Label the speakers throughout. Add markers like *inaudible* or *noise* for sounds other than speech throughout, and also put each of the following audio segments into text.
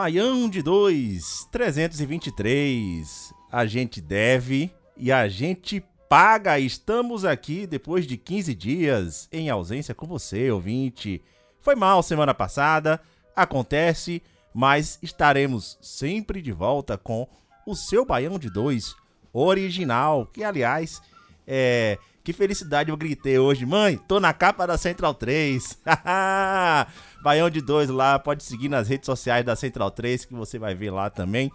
Speaker 1: Baião
Speaker 2: de 2, 323. A gente deve e a gente paga. Estamos aqui depois de 15 dias em ausência com você, ouvinte. Foi mal semana passada, acontece, mas estaremos sempre de volta com o seu Baião de 2 original, que aliás é que felicidade eu gritei hoje. Mãe, tô na capa da Central 3. *laughs* Baião de 2 lá, pode seguir nas redes sociais da Central 3 que você vai ver lá também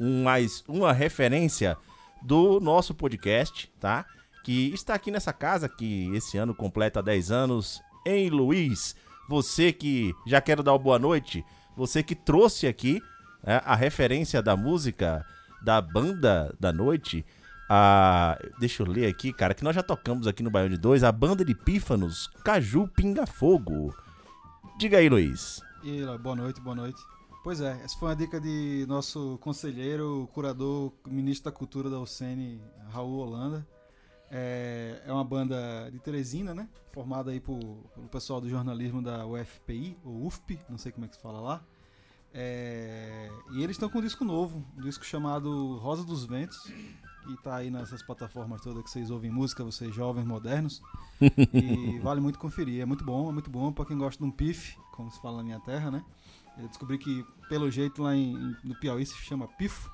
Speaker 2: um, mais uma referência do nosso podcast, tá? Que está aqui nessa casa que esse ano completa 10 anos em Luiz. Você que já quero dar uma boa noite, você que trouxe aqui né, a referência da música da banda da noite, a, deixa eu ler aqui, cara, que nós já tocamos aqui no Baião de 2, a banda de pífanos Caju Pinga Fogo. Diga aí, Luiz.
Speaker 3: E boa noite, boa noite. Pois é, essa foi uma dica de nosso conselheiro, curador, ministro da Cultura da UCN, Raul Holanda. É, é uma banda de Teresina, né? Formada aí por, pelo pessoal do jornalismo da UFPI, ou UFP, não sei como é que se fala lá. É, e eles estão com um disco novo, um disco chamado Rosa dos Ventos, e tá aí nessas plataformas todas que vocês ouvem música, vocês jovens modernos. *laughs* e vale muito conferir. É muito bom, é muito bom pra quem gosta de um pif, como se fala na minha terra, né? Eu descobri que, pelo jeito, lá em, no Piauí se chama pifo.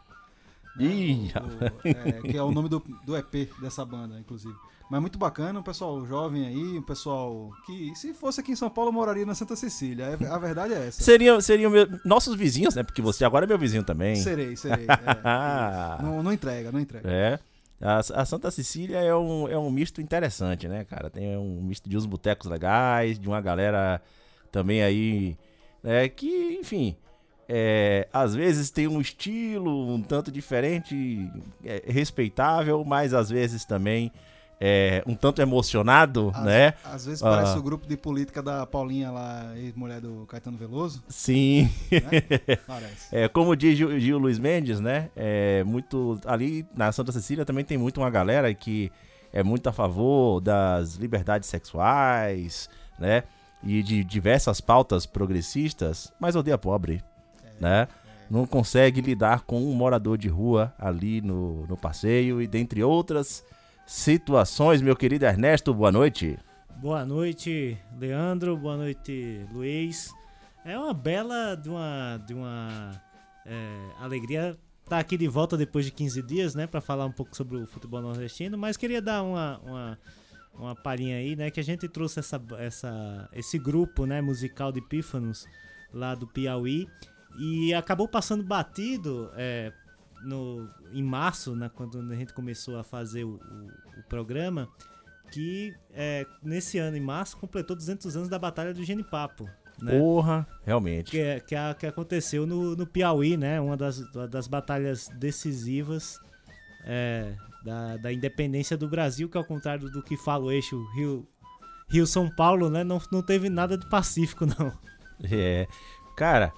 Speaker 2: Ih,
Speaker 3: o- é, que é o nome do, do EP dessa banda, inclusive. Mas muito bacana, um pessoal jovem aí, um pessoal que, se fosse aqui em São Paulo, moraria na Santa Cecília. É- A verdade é essa.
Speaker 2: Seriam, seriam meu- nossos vizinhos, né? Porque você agora é meu vizinho também.
Speaker 3: Serei, serei. *laughs* é. não, não entrega, não entrega.
Speaker 2: É. A, a Santa Cecília é um, é um misto interessante, né, cara? Tem um misto de uns botecos legais, de uma galera também aí, né, que, enfim, é, às vezes tem um estilo um tanto diferente, é, respeitável, mas às vezes também é um tanto emocionado,
Speaker 3: Às,
Speaker 2: né?
Speaker 3: às vezes
Speaker 2: Ah.
Speaker 3: parece o grupo de política da Paulinha lá, ex-mulher do Caetano Veloso,
Speaker 2: Sim.
Speaker 3: né? *laughs* Parece.
Speaker 2: É, como diz Gil, Gil Luiz Mendes, né? É muito ali na Santa Cecília também tem muito uma galera que é muito a favor das liberdades sexuais, né? E de diversas pautas progressistas, mas odeia pobre, né? Não consegue lidar com um morador de rua ali no, no passeio e dentre outras situações, meu querido Ernesto, boa noite.
Speaker 4: Boa noite, Leandro. Boa noite, Luiz. É uma bela de uma, de uma é, alegria estar aqui de volta depois de 15 dias, né, para falar um pouco sobre o futebol nordestino. Mas queria dar uma, uma, uma palhinha aí, né, que a gente trouxe essa, essa, esse grupo, né, musical de pífanos lá do Piauí e acabou passando batido é, no, em março, né, quando a gente começou a fazer o, o, o programa que é, nesse ano, em março, completou 200 anos da Batalha do Genipapo. Né?
Speaker 2: Porra, realmente.
Speaker 4: Que, é- que, a- que aconteceu no, no Piauí, né? Uma das, das batalhas decisivas é, da, da independência do Brasil, que ao contrário do que fala o eixo Rio, Rio-São Paulo, né? Não, não teve nada de pacífico, *laughs* não.
Speaker 2: É, cara,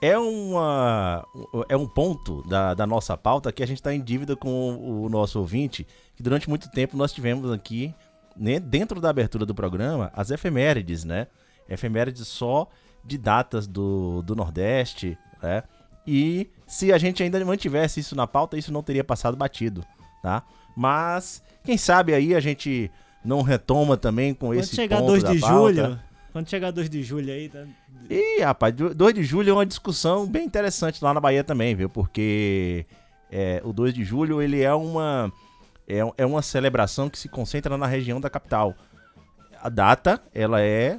Speaker 2: é uma é um ponto da, da nossa pauta que a gente está em dívida com o nosso ouvinte, que durante muito tempo nós tivemos aqui, né, dentro da abertura do programa, as efemérides, né? Efemérides só de datas do, do Nordeste, né? E se a gente ainda mantivesse isso na pauta, isso não teria passado batido, tá? Mas, quem sabe aí a gente não retoma também com
Speaker 4: Quando
Speaker 2: esse
Speaker 4: chegar
Speaker 2: ponto
Speaker 4: 2
Speaker 2: da
Speaker 4: de
Speaker 2: pauta.
Speaker 4: julho. Quando chegar 2 de julho aí, tá-
Speaker 2: E, rapaz, 2 de julho é uma discussão bem interessante lá na Bahia também, viu? Porque É, o 2 de julho ele é uma é, é uma celebração que se concentra na região da capital. A data ela é,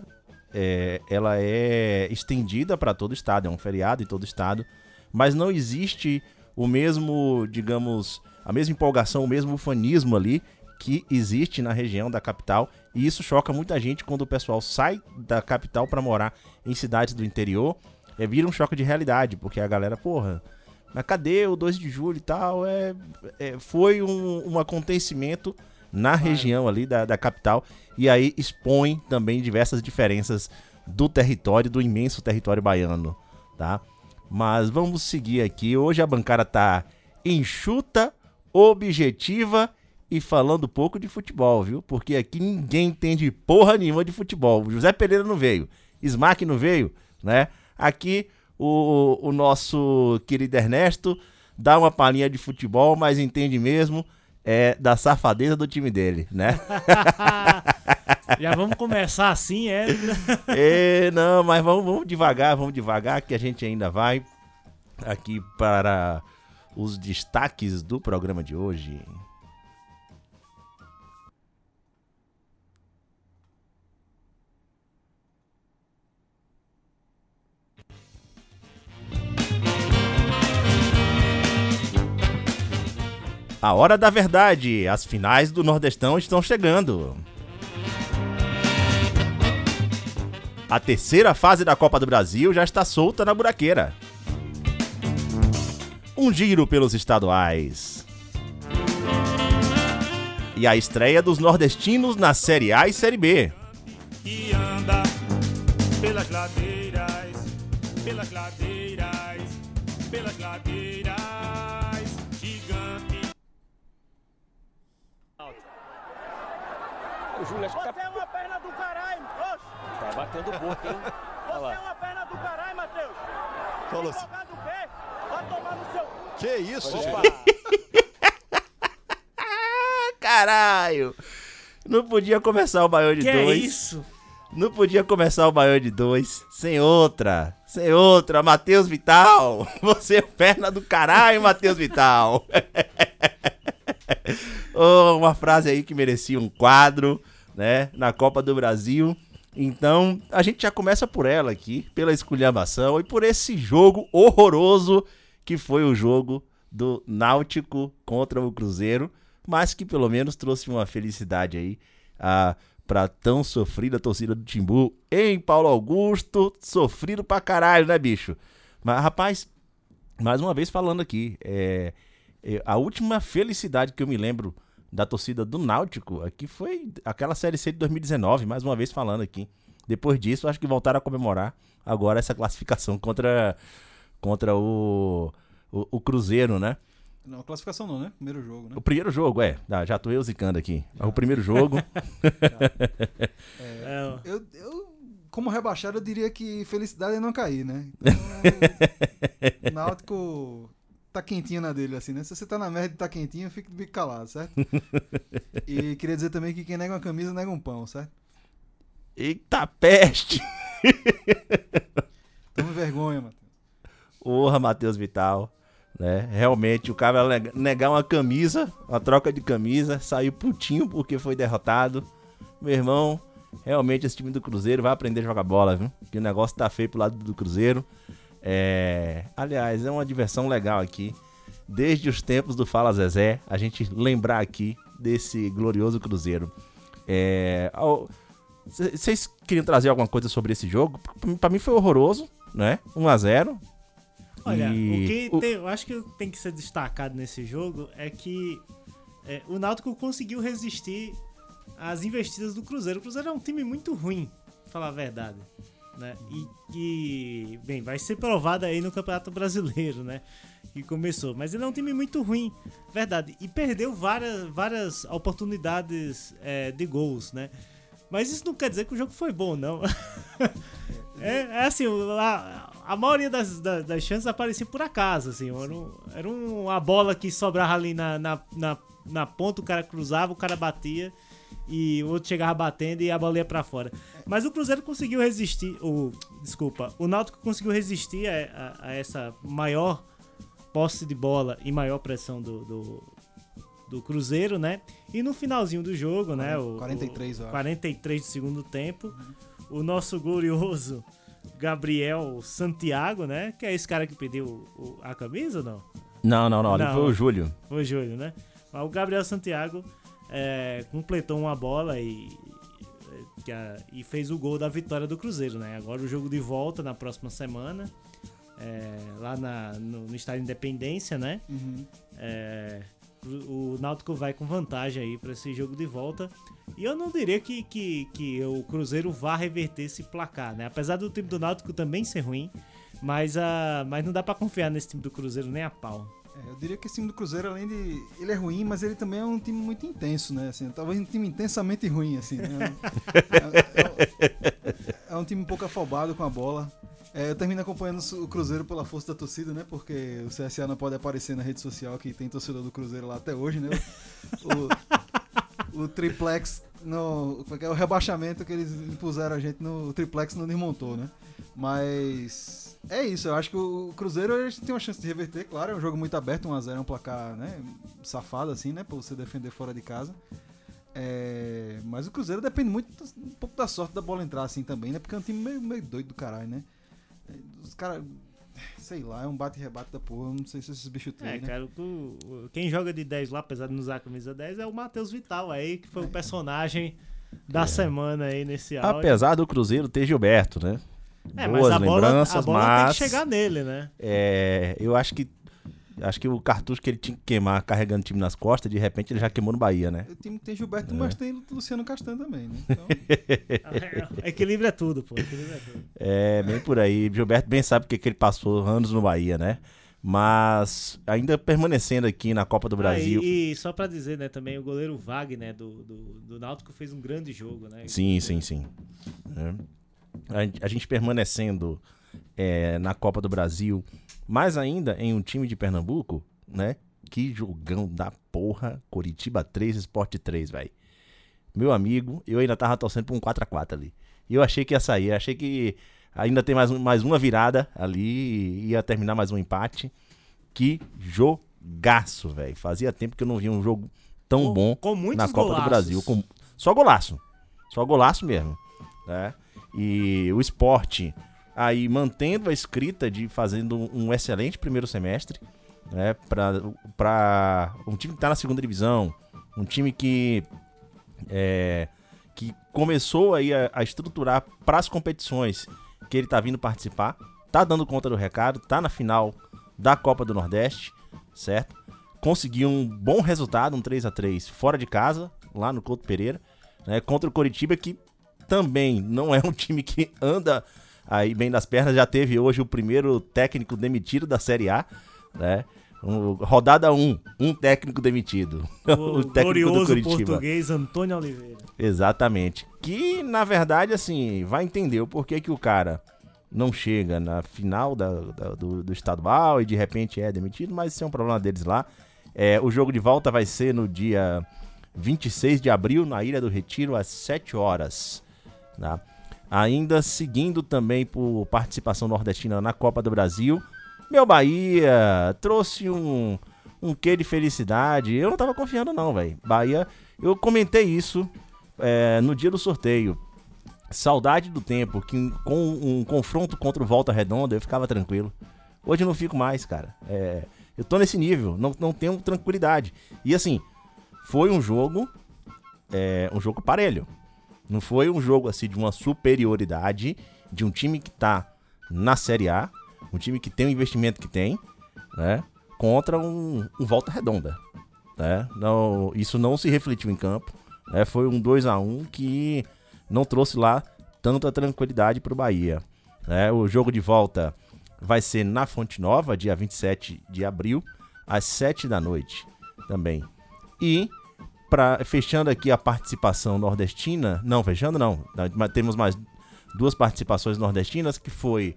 Speaker 2: é ela é estendida para todo o estado, é um feriado em todo o estado, mas não existe o mesmo, digamos, a mesma empolgação, o mesmo ufanismo ali que existe na região da capital. E isso choca muita gente quando o pessoal sai da capital para morar em cidades do interior. É, vira um choque de realidade, porque a galera, porra, mas cadê o 2 de julho e tal? É, é foi um, um acontecimento na região ali da, da capital. E aí expõe também diversas diferenças do território, do imenso território baiano, tá? Mas vamos seguir aqui. Hoje a bancada tá enxuta, objetiva e falando pouco de futebol, viu? Porque aqui ninguém entende porra nenhuma de futebol. O José Pereira não veio, Smack não veio, né? Aqui o, o nosso querido Ernesto dá uma palhinha de futebol, mas entende mesmo é da safadeza do time dele, né? *laughs*
Speaker 4: Já vamos começar assim, é? *laughs*
Speaker 2: é não, mas vamos, vamos devagar, vamos devagar, que a gente ainda vai aqui para os destaques do programa de hoje. A hora da verdade, as finais do Nordestão estão chegando. A terceira fase da Copa do Brasil já está solta na buraqueira. Um giro pelos estaduais. E a estreia dos nordestinos na Série A e Série B. Anda pelas ladeiras, pelas ladeiras, pelas ladeiras,
Speaker 5: Júlio Você é uma perna do caralho, oxe. Tá batendo boca, hein? Você é uma perna do caralho, Matheus. Falou assim. Vai tomar no seu...
Speaker 2: Que isso, *laughs* Caralho. Não podia começar o Baião de
Speaker 4: que
Speaker 2: dois.
Speaker 4: Que isso?
Speaker 2: Não podia começar o Baião de dois sem outra. Sem outra. Matheus Vital. *laughs* Você é perna do caralho, Matheus Vital. *laughs* oh, uma frase aí que merecia um quadro, né? Na Copa do Brasil. Então, a gente já começa por ela aqui, pela esculhambação e por esse jogo horroroso que foi o jogo do Náutico contra o Cruzeiro, mas que pelo menos trouxe uma felicidade aí a pra tão sofrida torcida do Timbu em Paulo Augusto, sofrido pra caralho, né, bicho? Mas, rapaz, mais uma vez falando aqui, é, é, a última felicidade que eu me lembro da torcida do Náutico aqui foi aquela Série C de 2019, mais uma vez falando aqui. Depois disso, acho que voltaram a comemorar agora essa classificação *laughs* contra, contra o, o, o Cruzeiro, né?
Speaker 3: Não, classificação não, né? Primeiro jogo, né?
Speaker 2: O primeiro jogo, é. Ah, já tô eu zicando aqui. É o primeiro jogo. *laughs*
Speaker 3: é, eu, eu, como rebaixado, eu diria que felicidade é não cair, né? *laughs* Então, Náutico tá quentinho na dele, assim, né? Se você tá na merda e tá quentinho, fica de bico calado, certo? *laughs* e queria dizer também que quem nega uma camisa, nega um pão, certo?
Speaker 2: Eita peste! *laughs*
Speaker 3: Toma vergonha, Matheus.
Speaker 2: Porra, Matheus Vital. Né? Realmente, o cara negar uma camisa, uma troca de camisa, saiu putinho porque foi derrotado. Meu irmão, realmente esse time do Cruzeiro vai aprender a jogar bola, viu? Que o negócio tá feio pro lado do Cruzeiro. É... Aliás, é uma diversão legal aqui. Desde os tempos do Fala Zezé, a gente lembrar aqui desse glorioso Cruzeiro. É... Vocês queriam trazer alguma coisa sobre esse jogo? Para mim foi horroroso, né? 1 a 0
Speaker 4: Olha, e... o que o... Tem, eu acho que tem que ser destacado nesse jogo é que é, o Náutico conseguiu resistir às investidas do Cruzeiro. O Cruzeiro é um time muito ruim, pra falar a verdade né? E que, bem, vai ser provado aí no Campeonato Brasileiro, né? Que começou. Mas ele é um time muito ruim, verdade. E perdeu várias, várias oportunidades é, de gols, né? Mas isso não quer dizer que o jogo foi bom, não. *laughs* é, é, assim, a, a maioria das, das, das, chances aparecia por acaso, assim. Era, um, era uma bola que sobrava ali na, na, na, na ponta, o cara cruzava, o cara batia e o outro chegava batendo e a bola ia pra fora. Mas o Cruzeiro conseguiu resistir, o, desculpa, o Náutico conseguiu resistir a, a, a essa maior posse de bola e maior pressão do, do, do Cruzeiro, né? E no finalzinho do jogo, né? O,
Speaker 3: 43,
Speaker 4: o,
Speaker 3: eu acho.
Speaker 4: 43 do segundo tempo, o nosso glorioso Gabriel Santiago, né? Que é esse cara que pediu o- a camisa ou não?
Speaker 2: Não, não, não. Ali
Speaker 4: Não.
Speaker 2: foi o Júlio.
Speaker 4: Foi Júlio, né? Mas o Gabriel Santiago é, completou uma bola e, a- e fez o gol da vitória do Cruzeiro, né? Agora o jogo de volta na próxima semana, é, lá na- no, no Estádio Independência, né?
Speaker 3: Uhum.
Speaker 4: É, o Náutico vai com vantagem aí para esse jogo de volta. E eu não diria que, que, que o Cruzeiro vá reverter esse placar, né? Apesar do time do Náutico também ser ruim, mas, a, mas não dá para confiar nesse time do Cruzeiro nem a pau.
Speaker 3: É, eu diria que esse time do Cruzeiro, além de. Ele é ruim, mas ele também é um time muito intenso, né? Assim, talvez um time intensamente ruim, assim. Né? É, é- é um time um pouco afobado com a bola. É, eu termino acompanhando o Cruzeiro pela força da torcida, né? Porque o CSA não pode aparecer na rede social que tem torcedor do Cruzeiro lá até hoje, né? O, o triplex, no, é é? o rebaixamento que eles impuseram a gente no triplex não desmontou, né? Mas é isso, eu acho que o Cruzeiro a gente tem uma chance de reverter, claro, é um jogo muito aberto, 1x0 é um placar, né, safado assim, né, pra você defender fora de casa. É, mas o Cruzeiro depende muito da- um pouco da sorte da bola entrar assim também, né? Porque é um time meio, meio doido do caralho, né? É, Os caras, sei lá, é um bate e rebate da porra, não sei se esses bichos têm,
Speaker 4: É,
Speaker 3: né?
Speaker 4: cara, o- quem joga de 10 lá, apesar de não usar a camisa 10, é o Matheus Vital aí, que foi o personagem da semana aí nesse áudio.
Speaker 2: Apesar do Cruzeiro ter Gilberto, né?
Speaker 4: É, mas
Speaker 2: Boas
Speaker 4: a bola,
Speaker 2: lembranças,
Speaker 4: a bola
Speaker 2: mas
Speaker 4: tem que chegar nele, né?
Speaker 2: é, eu acho que acho que o cartucho que ele tinha que queimar carregando o time nas costas, de repente ele já queimou no Bahia, né?
Speaker 3: O time tem Gilberto, mas tem Luciano Castan também, né? Então, *laughs*
Speaker 4: Equilíbrio é tudo, pô. Equilíbrio é tudo.
Speaker 2: É, bem por aí. Gilberto bem sabe o que, que ele passou anos no Bahia, né? Mas ainda permanecendo aqui na Copa do Brasil.
Speaker 4: Ah, e, e só pra dizer, né, também o goleiro Wagner do, do, do Náutico fez um grande jogo, né?
Speaker 2: Sim, sim, sim. É. A, gente- a gente permanecendo é, na Copa do Brasil, mais ainda em um time de Pernambuco, né? Que jogão da porra. Coritiba 3, Sport 3, velho. Meu amigo, eu ainda tava torcendo pra um 4x4 ali. E eu achei que ia sair, achei que ainda tem mais, um- mais uma virada ali ia terminar mais um empate. Que jogaço, velho. Fazia tempo que eu não via um jogo tão
Speaker 4: Com-
Speaker 2: bom
Speaker 4: com
Speaker 2: na Copa
Speaker 4: golaços.
Speaker 2: do Brasil. Com, só golaço. Só golaço mesmo. Né? E o esporte aí mantendo a escrita de fazendo um excelente primeiro semestre. Né? Para um time que tá na segunda divisão. Um time que é, que começou aí a, a estruturar para as competições que ele tá vindo participar, tá dando conta do recado, tá na final da Copa do Nordeste, certo? Conseguiu um bom resultado, um 3 a 3 fora de casa, lá no Couto Pereira, né, contra o Coritiba que também não é um time que anda aí bem das pernas, já teve hoje o primeiro técnico demitido da Série A, né? Um- rodada 1, um técnico demitido. *laughs*
Speaker 4: O, glorioso português Antônio Oliveira.
Speaker 2: Exatamente. Que, na verdade, assim, vai entender o porquê que o cara não chega na final da- da- do, do estadual e de repente é demitido, mas isso é um problema deles lá. É, o jogo de volta vai ser no dia 26 de abril, na Ilha do Retiro, às 7 horas. Tá? Ainda seguindo também por participação nordestina na Copa do Brasil, meu Bahia trouxe um, um quê de felicidade. Eu não tava confiando, não, velho. Bahia, eu comentei isso é, no dia do sorteio. Saudade do tempo que com um confronto contra o Volta Redonda eu ficava tranquilo. Hoje eu não fico mais, cara. É, eu tô nesse nível, não, não tenho tranquilidade. E assim, foi um jogo, é, um jogo parelho. Não foi um jogo assim de uma superioridade de um time que tá na Série A, um time que tem o investimento que tem, né? Contra um, um Volta Redonda. Né? Não, isso não se refletiu em campo. Né? Foi um 2 a 1 que não trouxe lá tanta tranquilidade para o Bahia. né? O jogo de volta vai ser na Fonte Nova, dia 27 de abril, às 7 da noite também. E pra, fechando aqui a participação nordestina, não, fechando não, mas temos mais duas participações nordestinas, que foi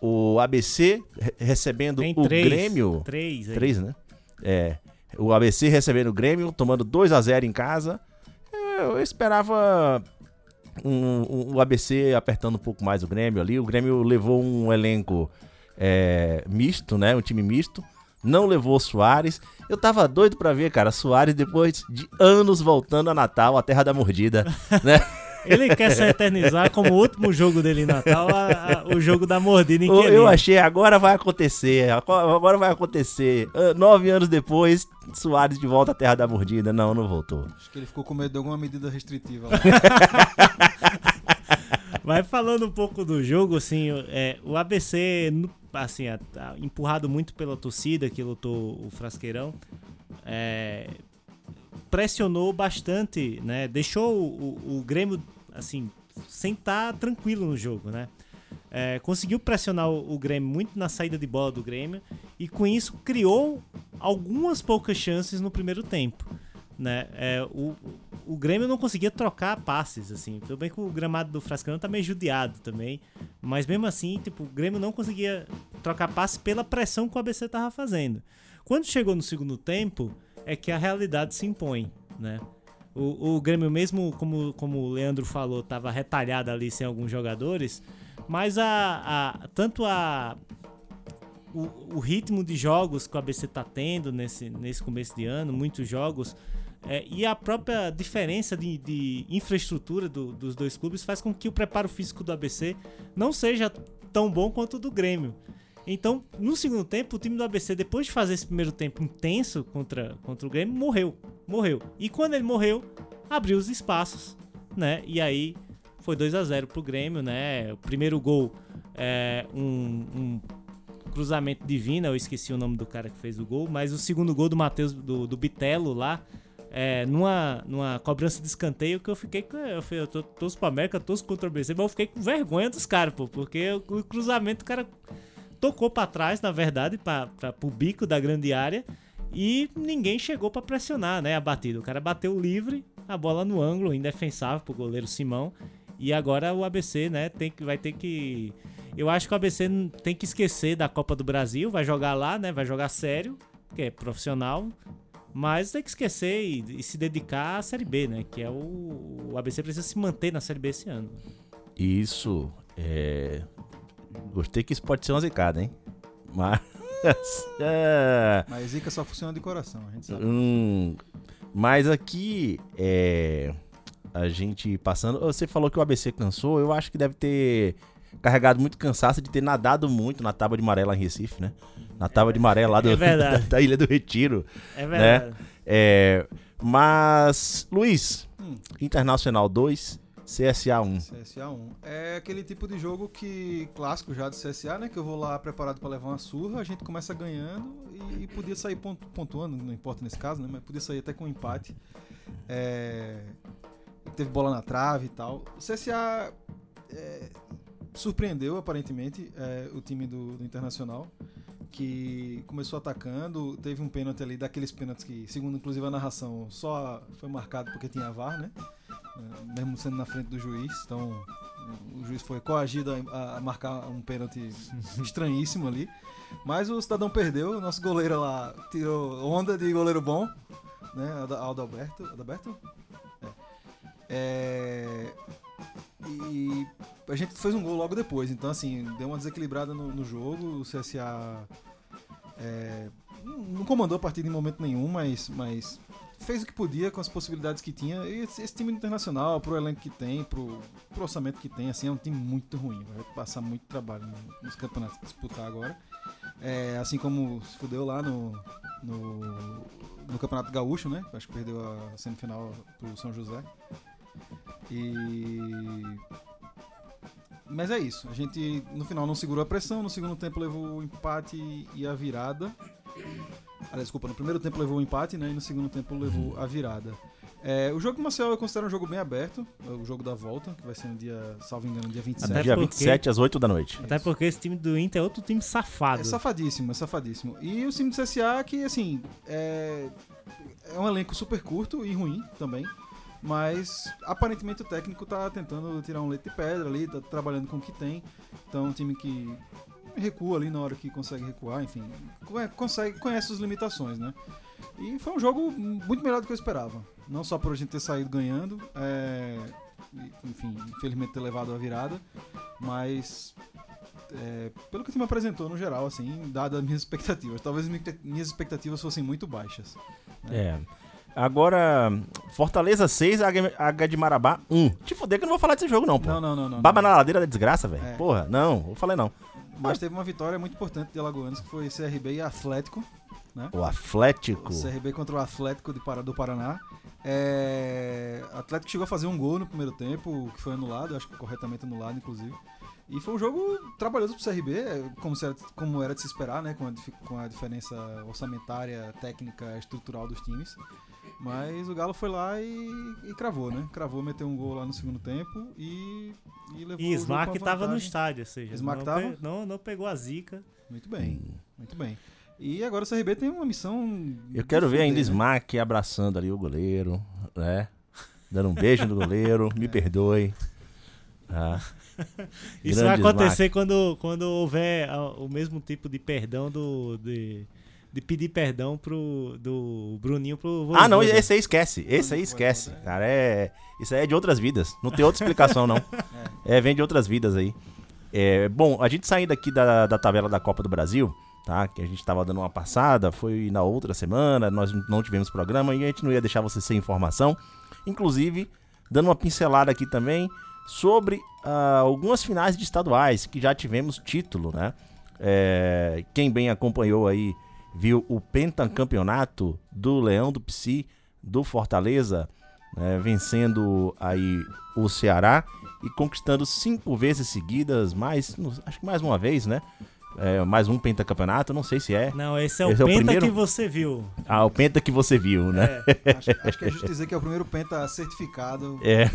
Speaker 2: o ABC re- recebendo
Speaker 4: Tem
Speaker 2: o
Speaker 4: três.
Speaker 2: Grêmio.
Speaker 4: Três aí.
Speaker 2: Três, né? É. O ABC recebendo o Grêmio, tomando 2 a 0 em casa. Eu esperava um- um- o ABC apertando um pouco mais o Grêmio ali. O Grêmio levou um elenco é, misto, né? Um time misto. Não levou o Soares. Eu tava doido pra ver, cara, Soares depois de anos voltando a Natal, a terra da mordida, *laughs* né?
Speaker 4: Ele quer se eternizar como o último jogo dele em Natal, a, a, o jogo da mordida em
Speaker 2: Eu, achei, agora vai acontecer, agora vai acontecer. Ah, Nove anos depois, Soares de volta à terra da mordida. Não, não voltou.
Speaker 3: Acho que ele ficou com medo de alguma medida restritiva lá. *laughs*
Speaker 4: Vai falando um pouco do jogo, assim, é, o ABC, no- assim, a- tá empurrado muito pela torcida que lutou o Frasqueirão, é, pressionou bastante, né? Deixou o, o- Grêmio, assim, sem estar tranquilo no jogo, né? É, conseguiu pressionar o Grêmio muito na saída de bola do Grêmio e com isso criou algumas poucas chances no primeiro tempo. Né? É, o, o Grêmio não conseguia trocar passes, assim. Tudo bem que o gramado do Frascano tá meio judiado também. Mas mesmo assim, tipo, o Grêmio não conseguia trocar passes pela pressão que o ABC tava fazendo. Quando chegou no segundo tempo, é que a realidade se impõe, né? O, o Grêmio, mesmo como, como o Leandro falou, tava retalhado ali sem alguns jogadores, mas a, a tanto a, o, o ritmo de jogos que o ABC tá tendo nesse, nesse começo de ano, muitos jogos, é, e a própria diferença de, de infraestrutura do- dos dois clubes faz com que o preparo físico do ABC não seja tão bom quanto o do Grêmio. Então, no segundo tempo, o time do ABC, depois de fazer esse primeiro tempo intenso contra, contra o Grêmio, morreu. Morreu. E quando ele morreu, abriu os espaços, né? E aí foi 2 a 0 pro Grêmio, né? O primeiro gol é um, um cruzamento divino, eu esqueci o nome do cara que fez o gol, mas o segundo gol do Matheus, do, do Bitelo lá, é, numa, numa cobrança de escanteio que eu fiquei com. Eu, eu tô, torço pra América, torço contra o BC, mas eu fiquei com vergonha dos caras, pô, porque o, o cruzamento o cara tocou pra trás, na verdade, pra, pro bico da grande área e ninguém chegou pra pressionar, né, a batida. O cara bateu livre, a bola no ângulo, indefensável pro goleiro Simão. E agora o ABC, né, tem que, vai ter que. Eu acho que o ABC tem que esquecer da Copa do Brasil, vai jogar lá, né, vai jogar sério, que é profissional. Mas tem que esquecer e, e se dedicar à Série B, né? Que é o. O ABC precisa se manter na Série B esse ano.
Speaker 2: Isso, é... Gostei que isso pode ser uma zicada, hein? Mas... *laughs* é...
Speaker 3: Mas Zica só funciona de coração, a gente sabe.
Speaker 2: Hum, mas aqui, é, a gente passando. Você falou que o ABC cansou. Eu acho que deve ter carregado muito cansaço de ter nadado muito na tábua de maré lá em Recife, né? Na tábua de maré lá do,
Speaker 4: É *laughs*
Speaker 2: da, da Ilha do Retiro.
Speaker 4: É verdade.
Speaker 2: É, mas, Luiz,
Speaker 3: Hum.
Speaker 2: Internacional 2, CSA 1.
Speaker 3: CSA 1. É aquele tipo de jogo que clássico já do CSA, né? Que eu vou lá preparado pra levar uma surra, a gente começa ganhando e, podia sair pontu- pontuando, não importa nesse caso, né? Mas podia sair até com um empate. É, teve bola na trave e tal. O CSA é, surpreendeu aparentemente é, o time do, do Internacional. Que começou atacando, teve um pênalti ali, daqueles pênaltis que, segundo inclusive a narração, só foi marcado porque tinha VAR, né? É, mesmo sendo na frente do juiz. Então, o juiz foi coagido a, a marcar um pênalti *laughs* estranhíssimo ali. Mas o cidadão perdeu, o nosso goleiro lá tirou onda de goleiro bom, né? Aldo- Alberto. Adalberto? É. É, E a gente fez um gol logo depois, então assim, deu uma desequilibrada no, no jogo. O CSA é, não comandou a partida em momento nenhum, mas, mas fez o que podia com as possibilidades que tinha. E esse, esse time internacional, pro elenco que tem, pro, pro orçamento que tem, assim, é um time muito ruim. Vai passar muito trabalho no- nos campeonatos que disputar agora. É, assim como se fudeu lá no, no, no Campeonato Gaúcho, né? Acho que perdeu a semifinal pro São José. E. Mas é isso. A gente no final não segurou a pressão, no segundo tempo levou o empate e a virada. Aliás, desculpa, no primeiro tempo levou o empate, né? E no segundo tempo levou a virada. É, o jogo do Marcel eu considero um jogo bem aberto, é o jogo da volta, que vai ser no dia, salvo engano, dia 27.
Speaker 4: Até
Speaker 2: Dia
Speaker 4: porque-
Speaker 2: 27 às 8 da noite.
Speaker 4: Até porque esse time do Inter é outro time safado.
Speaker 3: É safadíssimo, é safadíssimo. E o time do CSA, que assim, é, é um elenco super curto e ruim também. Mas aparentemente o técnico tá tentando tirar um leite de pedra ali, tá trabalhando com o que tem. Então, um time que recua ali na hora que consegue recuar, enfim, consegue, conhece as limitações, né? E foi um jogo muito melhor do que eu esperava. Não só por a gente ter saído ganhando, é, enfim, infelizmente ter levado a virada, mas é, pelo que o time apresentou no geral, assim, dadas as minhas expectativas. Talvez minhas expectativas fossem muito baixas.
Speaker 2: Né? É. Agora, Fortaleza 6, H de Marabá 1. Te fuder que eu não vou falar desse jogo, não, pô.
Speaker 3: Não, não, não. não
Speaker 2: Baba não. na ladeira da desgraça, velho. É. Porra, não, vou falar não.
Speaker 3: Mas teve uma vitória muito importante de Alagoanos, que foi CRB e Atlético. Né?
Speaker 2: O Atlético.
Speaker 3: O CRB contra o Atlético do Paraná. É... O Atlético chegou a fazer um gol no primeiro tempo, que foi anulado, acho que corretamente anulado, inclusive. E foi um jogo trabalhoso pro CRB, é, como, era, como era de se esperar, né? Com a, com a diferença orçamentária, técnica, estrutural dos times. Mas o Galo foi lá e, e, cravou, né? Cravou, meteu um gol lá no segundo tempo e,
Speaker 4: e levou E Smack tava no estádio, ou seja,
Speaker 3: Smack
Speaker 4: não,
Speaker 3: tava?
Speaker 4: Pe não, não pegou a zica.
Speaker 3: Muito bem, hum. muito bem. E agora o CRB tem uma missão.
Speaker 2: Eu quero ver ainda né? Smack abraçando ali o goleiro, né? Dando um beijo no goleiro, *laughs* me perdoe.
Speaker 4: Ah, Isso vai acontecer quando, quando houver o mesmo tipo de perdão do. De de pedir perdão pro do Bruninho pro
Speaker 2: Ah, não, esse aí esquece. Esse aí esquece. Cara, é. Isso aí é de outras vidas. Não tem outra explicação, não. É, vem de outras vidas aí. É, bom, a gente saindo aqui da, da tabela da Copa do Brasil, tá? Que a gente tava dando uma passada, foi na outra semana, nós não tivemos programa e a gente não ia deixar você sem informação. Inclusive, dando uma pincelada aqui também sobre uh, algumas finais de estaduais que já tivemos título, né? É, quem bem acompanhou aí viu o pentacampeonato do Leão do Psi, do Fortaleza, né, vencendo aí o Ceará e conquistando cinco vezes seguidas, mais, acho que mais uma vez, né? É, mais um pentacampeonato, não sei se é.
Speaker 4: Não, esse é esse o é penta o que você viu.
Speaker 2: Ah, o penta que você viu, né?
Speaker 3: É, acho, acho, que é justo dizer que é o primeiro penta certificado.
Speaker 2: É.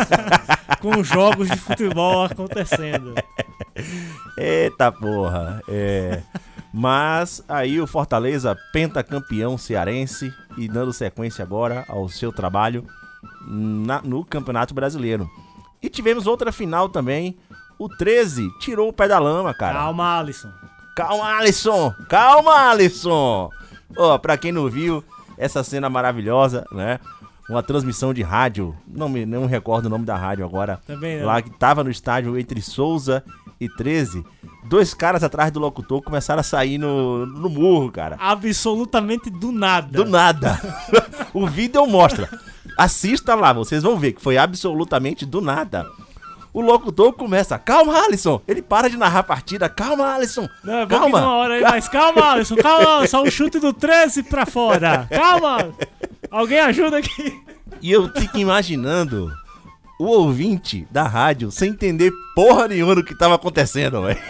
Speaker 2: *laughs*
Speaker 4: Com jogos de futebol acontecendo.
Speaker 2: Eita porra. É. Mas aí o Fortaleza, pentacampeão cearense, e dando sequência agora ao seu trabalho na, no Campeonato Brasileiro. E tivemos outra final também. O 13 tirou o pé da lama, cara.
Speaker 4: Calma, Alisson.
Speaker 2: Calma, Alisson. Calma, Alisson. Ó, oh, pra quem não viu, essa cena maravilhosa, né? Uma transmissão de rádio, não me não recordo o nome da rádio agora.
Speaker 4: Também não.
Speaker 2: Lá que tava no estádio entre Souza e 13 dois caras atrás do locutor começaram a sair no, no murro, cara.
Speaker 4: Absolutamente do nada.
Speaker 2: Do nada. *laughs* o vídeo mostra. Assista lá, vocês vão ver que foi absolutamente do nada. O locutor começa, calma, Alisson. Ele para de narrar a partida, calma, Alisson.
Speaker 4: Não,
Speaker 2: calma.
Speaker 4: Uma hora aí, calma. Mas calma, *laughs* Alisson, calma, só um chute do 13 pra fora. Calma. Alguém ajuda aqui.
Speaker 2: E eu fico imaginando o ouvinte da rádio sem entender porra nenhuma do que tava acontecendo, velho. *laughs*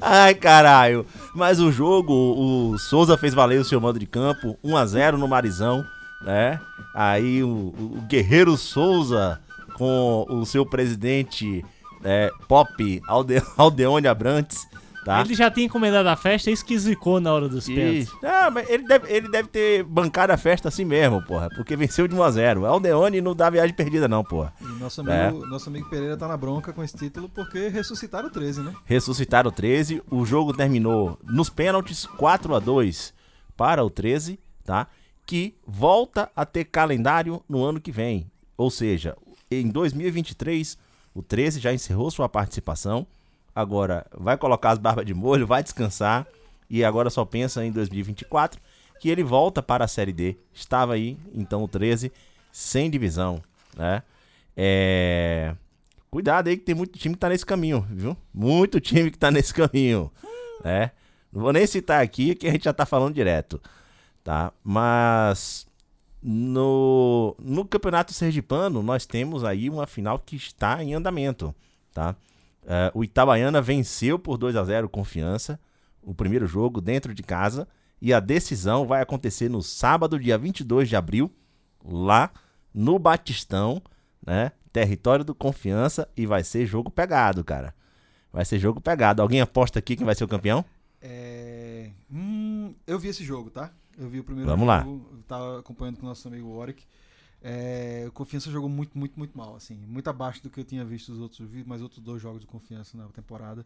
Speaker 2: Ai, caralho. Mas o jogo, o Souza fez valer o seu mando de campo, 1 a 0 no Marizão, né? Aí o, o Guerreiro Souza com o seu presidente é, Pop Alde, *laughs* Aldeone Abrantes Tá?
Speaker 4: Ele já tinha encomendado a festa e esquisicou na hora dos pênaltis.
Speaker 2: Ah, mas ele deve, ele deve ter bancado a festa assim mesmo, porra. Porque venceu de 1x0. Aldeone não dá viagem perdida, não, porra.
Speaker 3: E nosso amigo, é. nosso amigo Pereira tá na bronca com esse título porque ressuscitaram o 13, né?
Speaker 2: Ressuscitaram o 13. O jogo terminou nos pênaltis 4 a 2 para o 13, tá? Que volta a ter calendário no ano que vem. Ou seja, em 2023, o 13 já encerrou sua participação Agora vai colocar as barbas de molho, vai descansar e agora só pensa em 2024 que ele volta para a Série D. Estava aí, então o 13 sem divisão, né? É... Cuidado aí que tem muito time que tá nesse caminho, viu? Muito time que tá nesse caminho, né? Não vou nem citar aqui que a gente já tá falando direto, tá? Mas no, no Campeonato Sergipano nós temos aí uma final que está em andamento, tá? Uh, o Itabaiana venceu por 2 a 0 confiança o primeiro jogo dentro de casa e a decisão vai acontecer no sábado, dia 22 de abril, lá no Batistão, né? Território do Confiança e vai ser jogo pegado, cara. Vai ser jogo pegado. Alguém aposta aqui quem vai ser o campeão?
Speaker 3: É... Hum, eu vi esse jogo, tá? Eu vi o primeiro
Speaker 2: Vamos
Speaker 3: jogo.
Speaker 2: Lá.
Speaker 3: Eu tava acompanhando com o nosso amigo Warwick. É, Confiança jogou muito, muito, muito mal, assim, muito abaixo do que eu tinha visto os outros, mais outros dois jogos de Confiança na temporada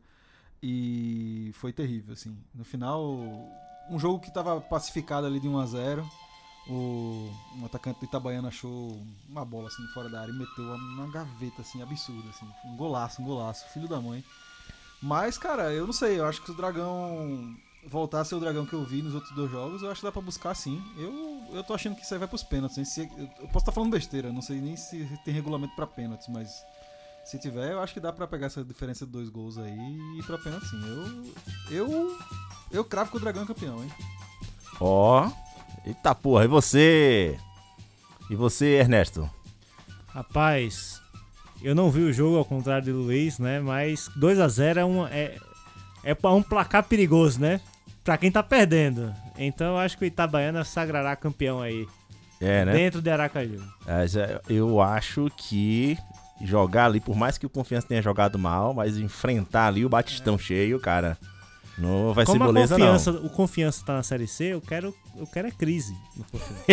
Speaker 3: e foi terrível, assim. No final, um jogo que estava pacificado ali de 1 a 0, o, um atacante do Itabaiana achou uma bola assim fora da área e meteu uma gaveta assim absurda assim, um golaço, um golaço, filho da mãe. Mas, cara, eu não sei, eu acho que o Dragão voltar a ser o Dragão que eu vi nos outros dois jogos, eu acho que dá pra buscar sim. Eu, eu tô achando que isso aí vai pros pênaltis. hein? Se- eu posso estar falando besteira, não sei nem se tem regulamento pra pênaltis, mas se tiver, eu acho que dá pra pegar essa diferença de dois gols aí e ir pra pênalti sim. Eu, eu, eu cravo que o Dragão é campeão, hein?
Speaker 2: Ó. Eita porra, e você? E você, Ernesto?
Speaker 4: Rapaz, eu não vi o jogo ao contrário do Luiz, né? Mas 2 a 0 é um é, é pra um placar perigoso, né? Pra quem tá perdendo. Então eu acho que o Itabaiana sagrará campeão aí,
Speaker 2: É, né?
Speaker 4: dentro de Aracaju.
Speaker 2: É, Eu acho que jogar ali, por mais que o Confiança tenha jogado mal, mas enfrentar ali o Batistão cheio, cara, não vai
Speaker 4: Como
Speaker 2: ser
Speaker 4: a
Speaker 2: moleza
Speaker 4: confiança,
Speaker 2: não.
Speaker 4: o confiança tá na série C, eu quero eu quero é crise no Confiança.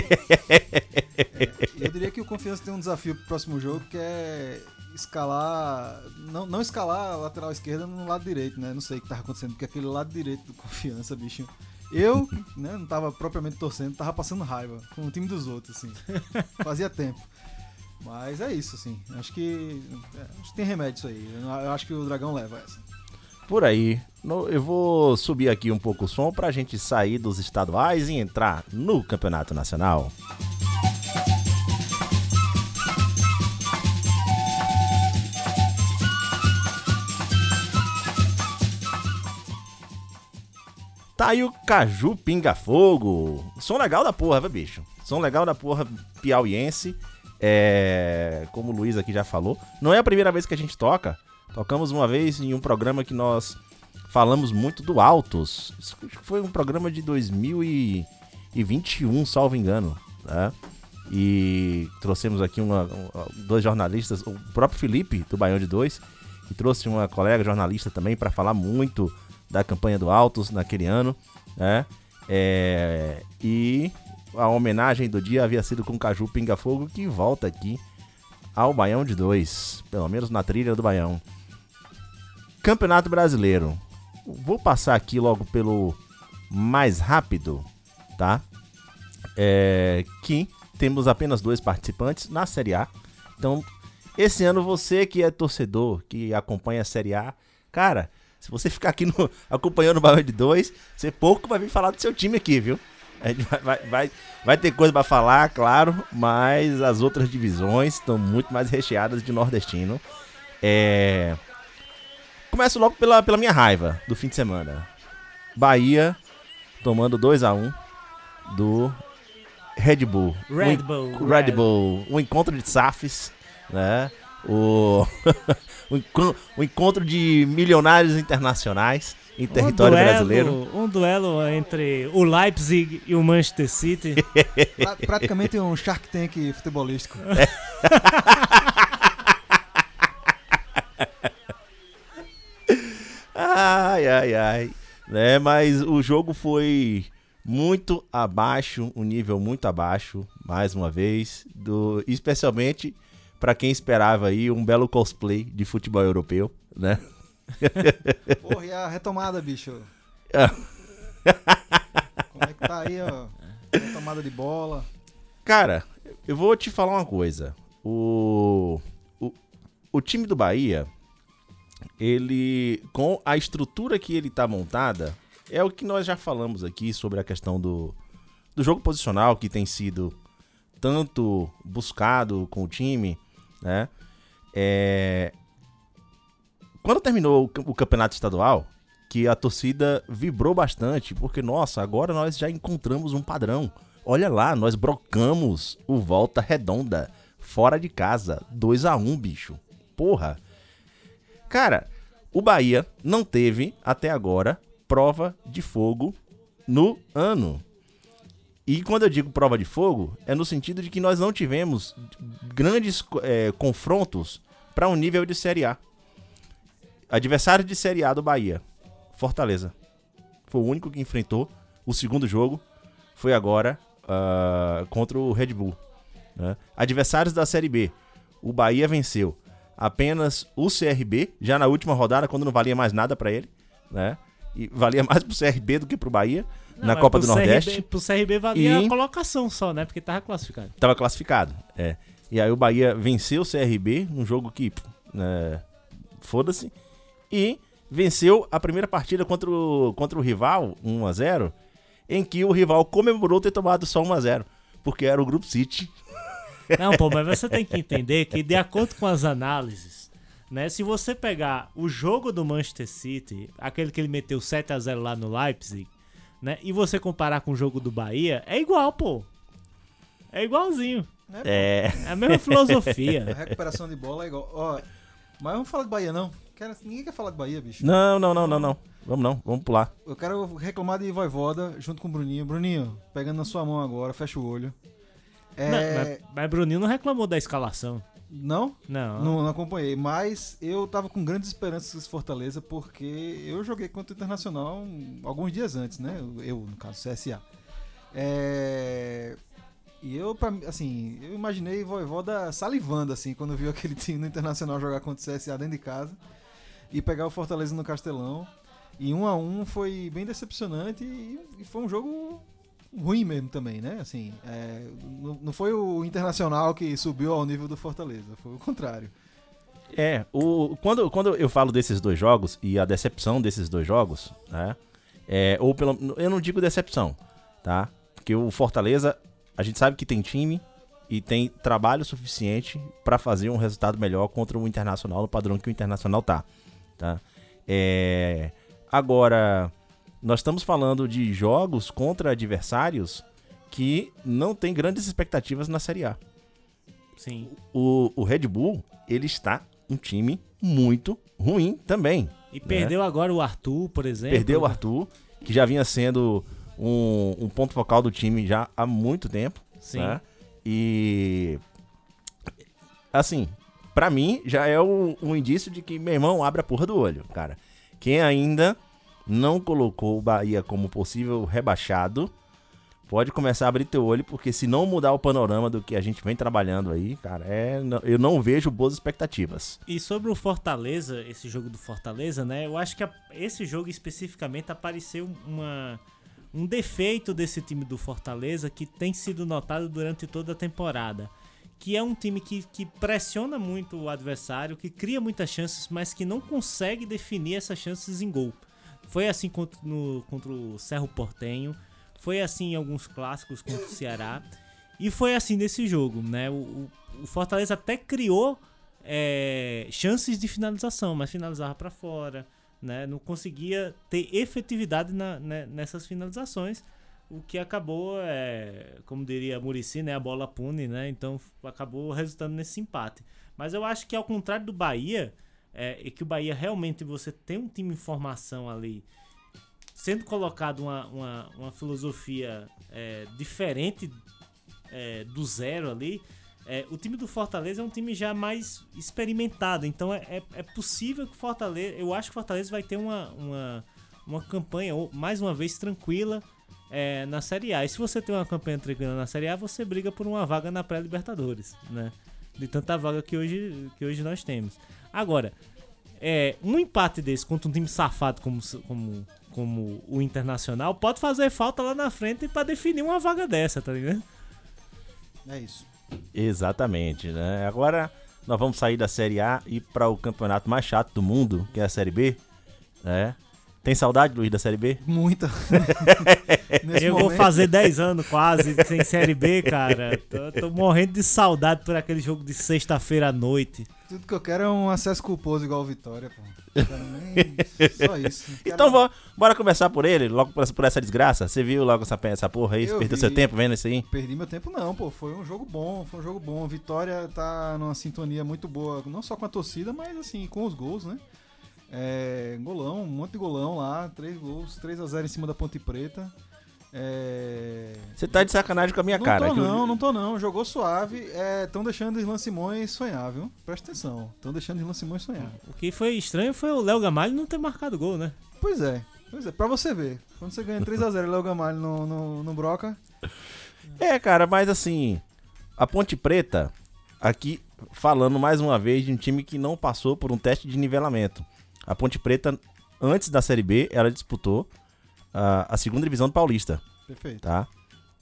Speaker 3: E *laughs* eu diria que o Confiança tem um desafio pro próximo jogo que é escalar. Não, não escalar a lateral esquerda no lado direito, né? Não sei o que tava acontecendo, porque aquele lado direito do *laughs* Confiança, bicho. Eu, né, não tava propriamente torcendo, tava passando raiva com o time dos outros, assim. *laughs* Fazia tempo. Mas é isso, assim. Acho que. é, acho que tem remédio isso aí. Eu, acho que o Dragão leva essa.
Speaker 2: Por aí. No- Eu vou subir aqui um pouco o som pra gente sair dos estaduais e entrar no Campeonato Nacional. Tá aí o Caju Pinga Fogo. Som legal da porra, bicho? Som legal da porra piauiense. É. Como o Luiz aqui já falou. Não é a primeira vez que a gente toca. Tocamos uma vez em um programa que nós falamos muito do Altos. Foi um programa de 2021, salvo engano. Né? E trouxemos aqui uma- um- dois jornalistas, o próprio Felipe, do Baião de Dois, que trouxe uma colega jornalista também para falar muito da campanha do Altos naquele ano. Né? É, e a homenagem do dia havia sido com o Caju Pinga Fogo, que volta aqui ao Baião de Dois, pelo menos na trilha do Baião. Campeonato Brasileiro. Vou passar aqui logo pelo mais rápido, tá? É, que temos apenas dois participantes na Série A. Então, esse ano você que é torcedor, que acompanha a Série A, cara, se você ficar aqui no- acompanhando o Baião de Dois, você pouco vai vir falar do seu time aqui, viu? A gente vai, vai, vai, vai ter coisa pra falar, claro, mas as outras divisões estão muito mais recheadas de nordestino. É... Começo logo pela, pela minha raiva do fim de semana. Bahia tomando 2 a 1 do Red Bull.
Speaker 4: Red Bull.
Speaker 2: Red Bull. O encontro de SAFs, né? O, *laughs* o, enco- o encontro de milionários internacionais em território
Speaker 4: um duelo,
Speaker 2: brasileiro.
Speaker 4: Um duelo entre o Leipzig e o Manchester City.
Speaker 3: Pra- praticamente um Shark Tank futebolístico. *laughs*
Speaker 2: Ai, ai, ai. Né, mas o jogo foi muito abaixo, um nível muito abaixo, mais uma vez, do especialmente para quem esperava aí um belo cosplay de futebol europeu, né? *laughs*
Speaker 3: Porra, e a retomada, bicho? *laughs* Como é que tá aí, ó? Retomada de bola.
Speaker 2: Cara, eu vou te falar uma coisa. O, o, o time do Bahia, ele, com a estrutura que ele tá montada, é o que nós já falamos aqui sobre a questão do, do jogo posicional que tem sido tanto buscado com o time, né? É, quando terminou o cam- o campeonato estadual, que a torcida vibrou bastante, porque, nossa, agora nós já encontramos um padrão. Olha lá, nós brocamos o Volta Redonda, fora de casa, 2 a 1 bicho. Porra. Cara, o Bahia não teve, até agora, prova de fogo no ano. E quando eu digo prova de fogo, é no sentido de que nós não tivemos grandes eh, confrontos para um nível de Série A. Adversário de Série A do Bahia, Fortaleza. Foi o único que enfrentou. O segundo jogo foi agora ah, contra o Red Bull. né? Adversários da Série B. O Bahia venceu apenas o CRB, já na última rodada, quando não valia mais nada para ele. Né? E valia *laughs* mais pro CRB do que pro Bahia
Speaker 4: Não,
Speaker 2: na Copa do Nordeste.
Speaker 4: CRB, pro CRB valia
Speaker 2: E-
Speaker 4: a colocação só, né? Porque tava classificado.
Speaker 2: Tava classificado, é. E aí o Bahia venceu o CRB num jogo que, né, foda-se. E venceu a primeira partida contra o, contra o rival, 1x0, em que o rival comemorou ter tomado só 1x0. Porque era o Grupo City.
Speaker 4: Não, pô, mas você tem que entender que, de acordo com as análises, né? Se você pegar o jogo do Manchester City, aquele que ele meteu 7 a 0 lá no Leipzig, né? E você comparar com o jogo do Bahia, é igual, pô. É igualzinho.
Speaker 2: É.
Speaker 4: É a mesma
Speaker 3: A
Speaker 4: filosofia.
Speaker 3: recuperação de bola é igual. Ó, mas vamos falar de Bahia, não. Ninguém quer falar de Bahia, bicho.
Speaker 2: Não, não, não, não, não. Vamos não, vamos pular.
Speaker 3: Eu quero reclamar de Voivoda junto com o Bruninho. Bruninho, pegando na sua mão agora, fecha o olho.
Speaker 4: Não,
Speaker 3: É,
Speaker 4: mas, mas Bruninho não reclamou da escalação.
Speaker 3: Não?
Speaker 4: Não.
Speaker 3: Não, não acompanhei, mas eu tava com grandes esperanças com Fortaleza porque eu joguei contra o Internacional alguns dias antes, né? Eu, no caso, CSA. É... E eu, pra mim, assim, eu imaginei Voivoda salivando, assim, quando viu *laughs* aquele time no Internacional jogar contra o CSA dentro de casa e pegar o Fortaleza no Castelão. E um a um foi bem decepcionante e, e foi um jogo ruim mesmo também, né? Assim, é, não, foi o Internacional que subiu ao nível do Fortaleza, foi o contrário.
Speaker 2: É, o, quando, quando eu falo desses dois jogos e a decepção desses dois jogos, né? É, ou pelo, eu não digo decepção, tá? Porque o Fortaleza, a gente sabe que tem time e tem trabalho suficiente pra fazer um resultado melhor contra o Internacional no padrão que o Internacional tá, tá? É, agora, nós estamos falando de jogos contra adversários que não tem grandes expectativas na Série A
Speaker 4: Sim.
Speaker 2: o, o Red Bull, ele está um time muito ruim também.
Speaker 4: E perdeu agora o Arthur, por exemplo.
Speaker 2: Perdeu o Arthur, que já vinha sendo um, um ponto focal do time já há muito tempo.
Speaker 4: Sim.
Speaker 2: né? E. Assim, pra mim, já é o- um indício de que, meu irmão, abre a porra do olho, cara. Quem ainda não colocou o Bahia como possível rebaixado, pode começar a abrir teu olho, porque se não mudar o panorama do que a gente vem trabalhando aí, cara, é, eu não vejo boas expectativas.
Speaker 4: E sobre o Fortaleza, esse jogo do Fortaleza, né? Eu acho que a- esse jogo especificamente apareceu uma, um defeito desse time do Fortaleza que tem sido notado durante toda a temporada. Que é um time que, que pressiona muito o adversário, que cria muitas chances, mas que não consegue definir essas chances em gol. Foi assim contra, no- contra o Cerro Portenho, foi assim em alguns clássicos contra o Ceará, e foi assim nesse jogo, né? O, o- Fortaleza até criou é, chances de finalização, mas finalizava para fora, né? Não conseguia ter efetividade na- né, nessas finalizações, o que acabou, é, como diria Murici, né? A bola pune, né? Então acabou resultando nesse empate. Mas eu acho que ao contrário do Bahia, é, e que o Bahia realmente você tem um time em formação ali, sendo colocado uma, uma, uma filosofia é, diferente é, do zero ali, é, o time do Fortaleza é um time já mais experimentado, então é, é, é possível que o Fortaleza. Eu acho que o Fortaleza vai ter uma, uma, uma campanha, mais uma vez, tranquila é, na Série A. E se você tem uma campanha tranquila na Série A, você briga por uma vaga na pré-Libertadores, né? De tanta vaga que hoje, que hoje nós temos. Agora, é, um empate desse contra um time safado como, como, como o Internacional pode fazer falta lá na frente pra definir uma vaga dessa, tá ligado?
Speaker 3: É isso.
Speaker 2: Exatamente, né? Agora nós vamos sair da Série A e para o campeonato mais chato do mundo, que é a Série B, né? Tem saudade, Luiz, da Série B?
Speaker 3: Muita. *laughs*
Speaker 4: Eu vou
Speaker 3: momento,
Speaker 4: fazer 10 anos quase sem Série B, cara. Tô, tô morrendo de saudade por aquele jogo de sexta-feira à noite.
Speaker 3: Tudo que eu quero é um acesso culposo igual o Vitória, pô. Nem- *laughs* Só isso. Não quero-
Speaker 2: Então bo- bora começar por ele, logo por essa, por essa desgraça. Você viu logo essa, essa porra aí? Você
Speaker 3: Eu
Speaker 2: perdeu
Speaker 3: vi.
Speaker 2: seu tempo vendo isso aí?
Speaker 3: Perdi meu tempo não, pô. Foi um jogo bom, foi um jogo bom. Vitória tá numa sintonia muito boa, não só com a torcida, mas assim, com os gols, né? É, golão, um monte de golão lá, três gols, 3 a 0 em cima da Ponte Preta. É...
Speaker 2: Você tá de sacanagem com a minha
Speaker 3: não
Speaker 2: cara.
Speaker 3: tô
Speaker 2: eu-
Speaker 3: não, não tô não. Jogou suave. Estão deixando o Irlan Simões sonhar, viu? Presta atenção. Estão deixando o Irlan Simões sonhar.
Speaker 4: O que foi estranho foi o Léo Gamalho não ter marcado gol, né?
Speaker 3: Pois é. Pois é, pra você ver. Quando você ganha 3x0 Léo Gamalho no, no, no Broca,
Speaker 2: É, cara, mas assim, a Ponte Preta, aqui falando mais uma vez de um time que não passou por um teste de nivelamento. A Ponte Preta antes da Série B, ela disputou a, a segunda divisão do Paulista,
Speaker 3: Perfeito.
Speaker 2: tá?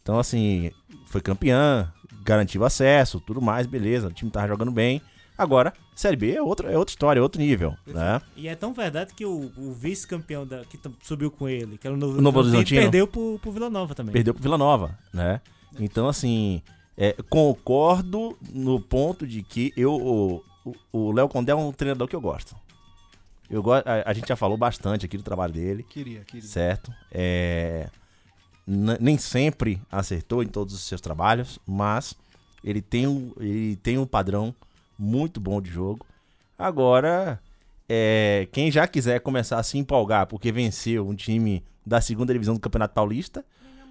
Speaker 2: Então, assim, foi campeã, garantiu acesso, tudo mais, beleza. O time tava jogando bem. Agora, Série B é outra, é outra história, é outro nível, né?
Speaker 4: E é tão verdade que o, o vice-campeão da- que subiu com ele, que era o Novo,
Speaker 2: O Novo
Speaker 4: Horizontino, perdeu pro, pro Vila Nova também.
Speaker 2: Perdeu pro Vila Nova, né? Então, assim, é, concordo no ponto de que eu, o- Léo Condé é um treinador que eu gosto. Eu go a, a gente já falou bastante aqui do trabalho dele.
Speaker 3: Queria, queria.
Speaker 2: certo? É, nem sempre acertou em todos os seus trabalhos, mas ele tem um, ele tem um padrão muito bom de jogo. Agora, é, quem já quiser começar a se empolgar porque venceu um time da segunda divisão do Campeonato Paulista,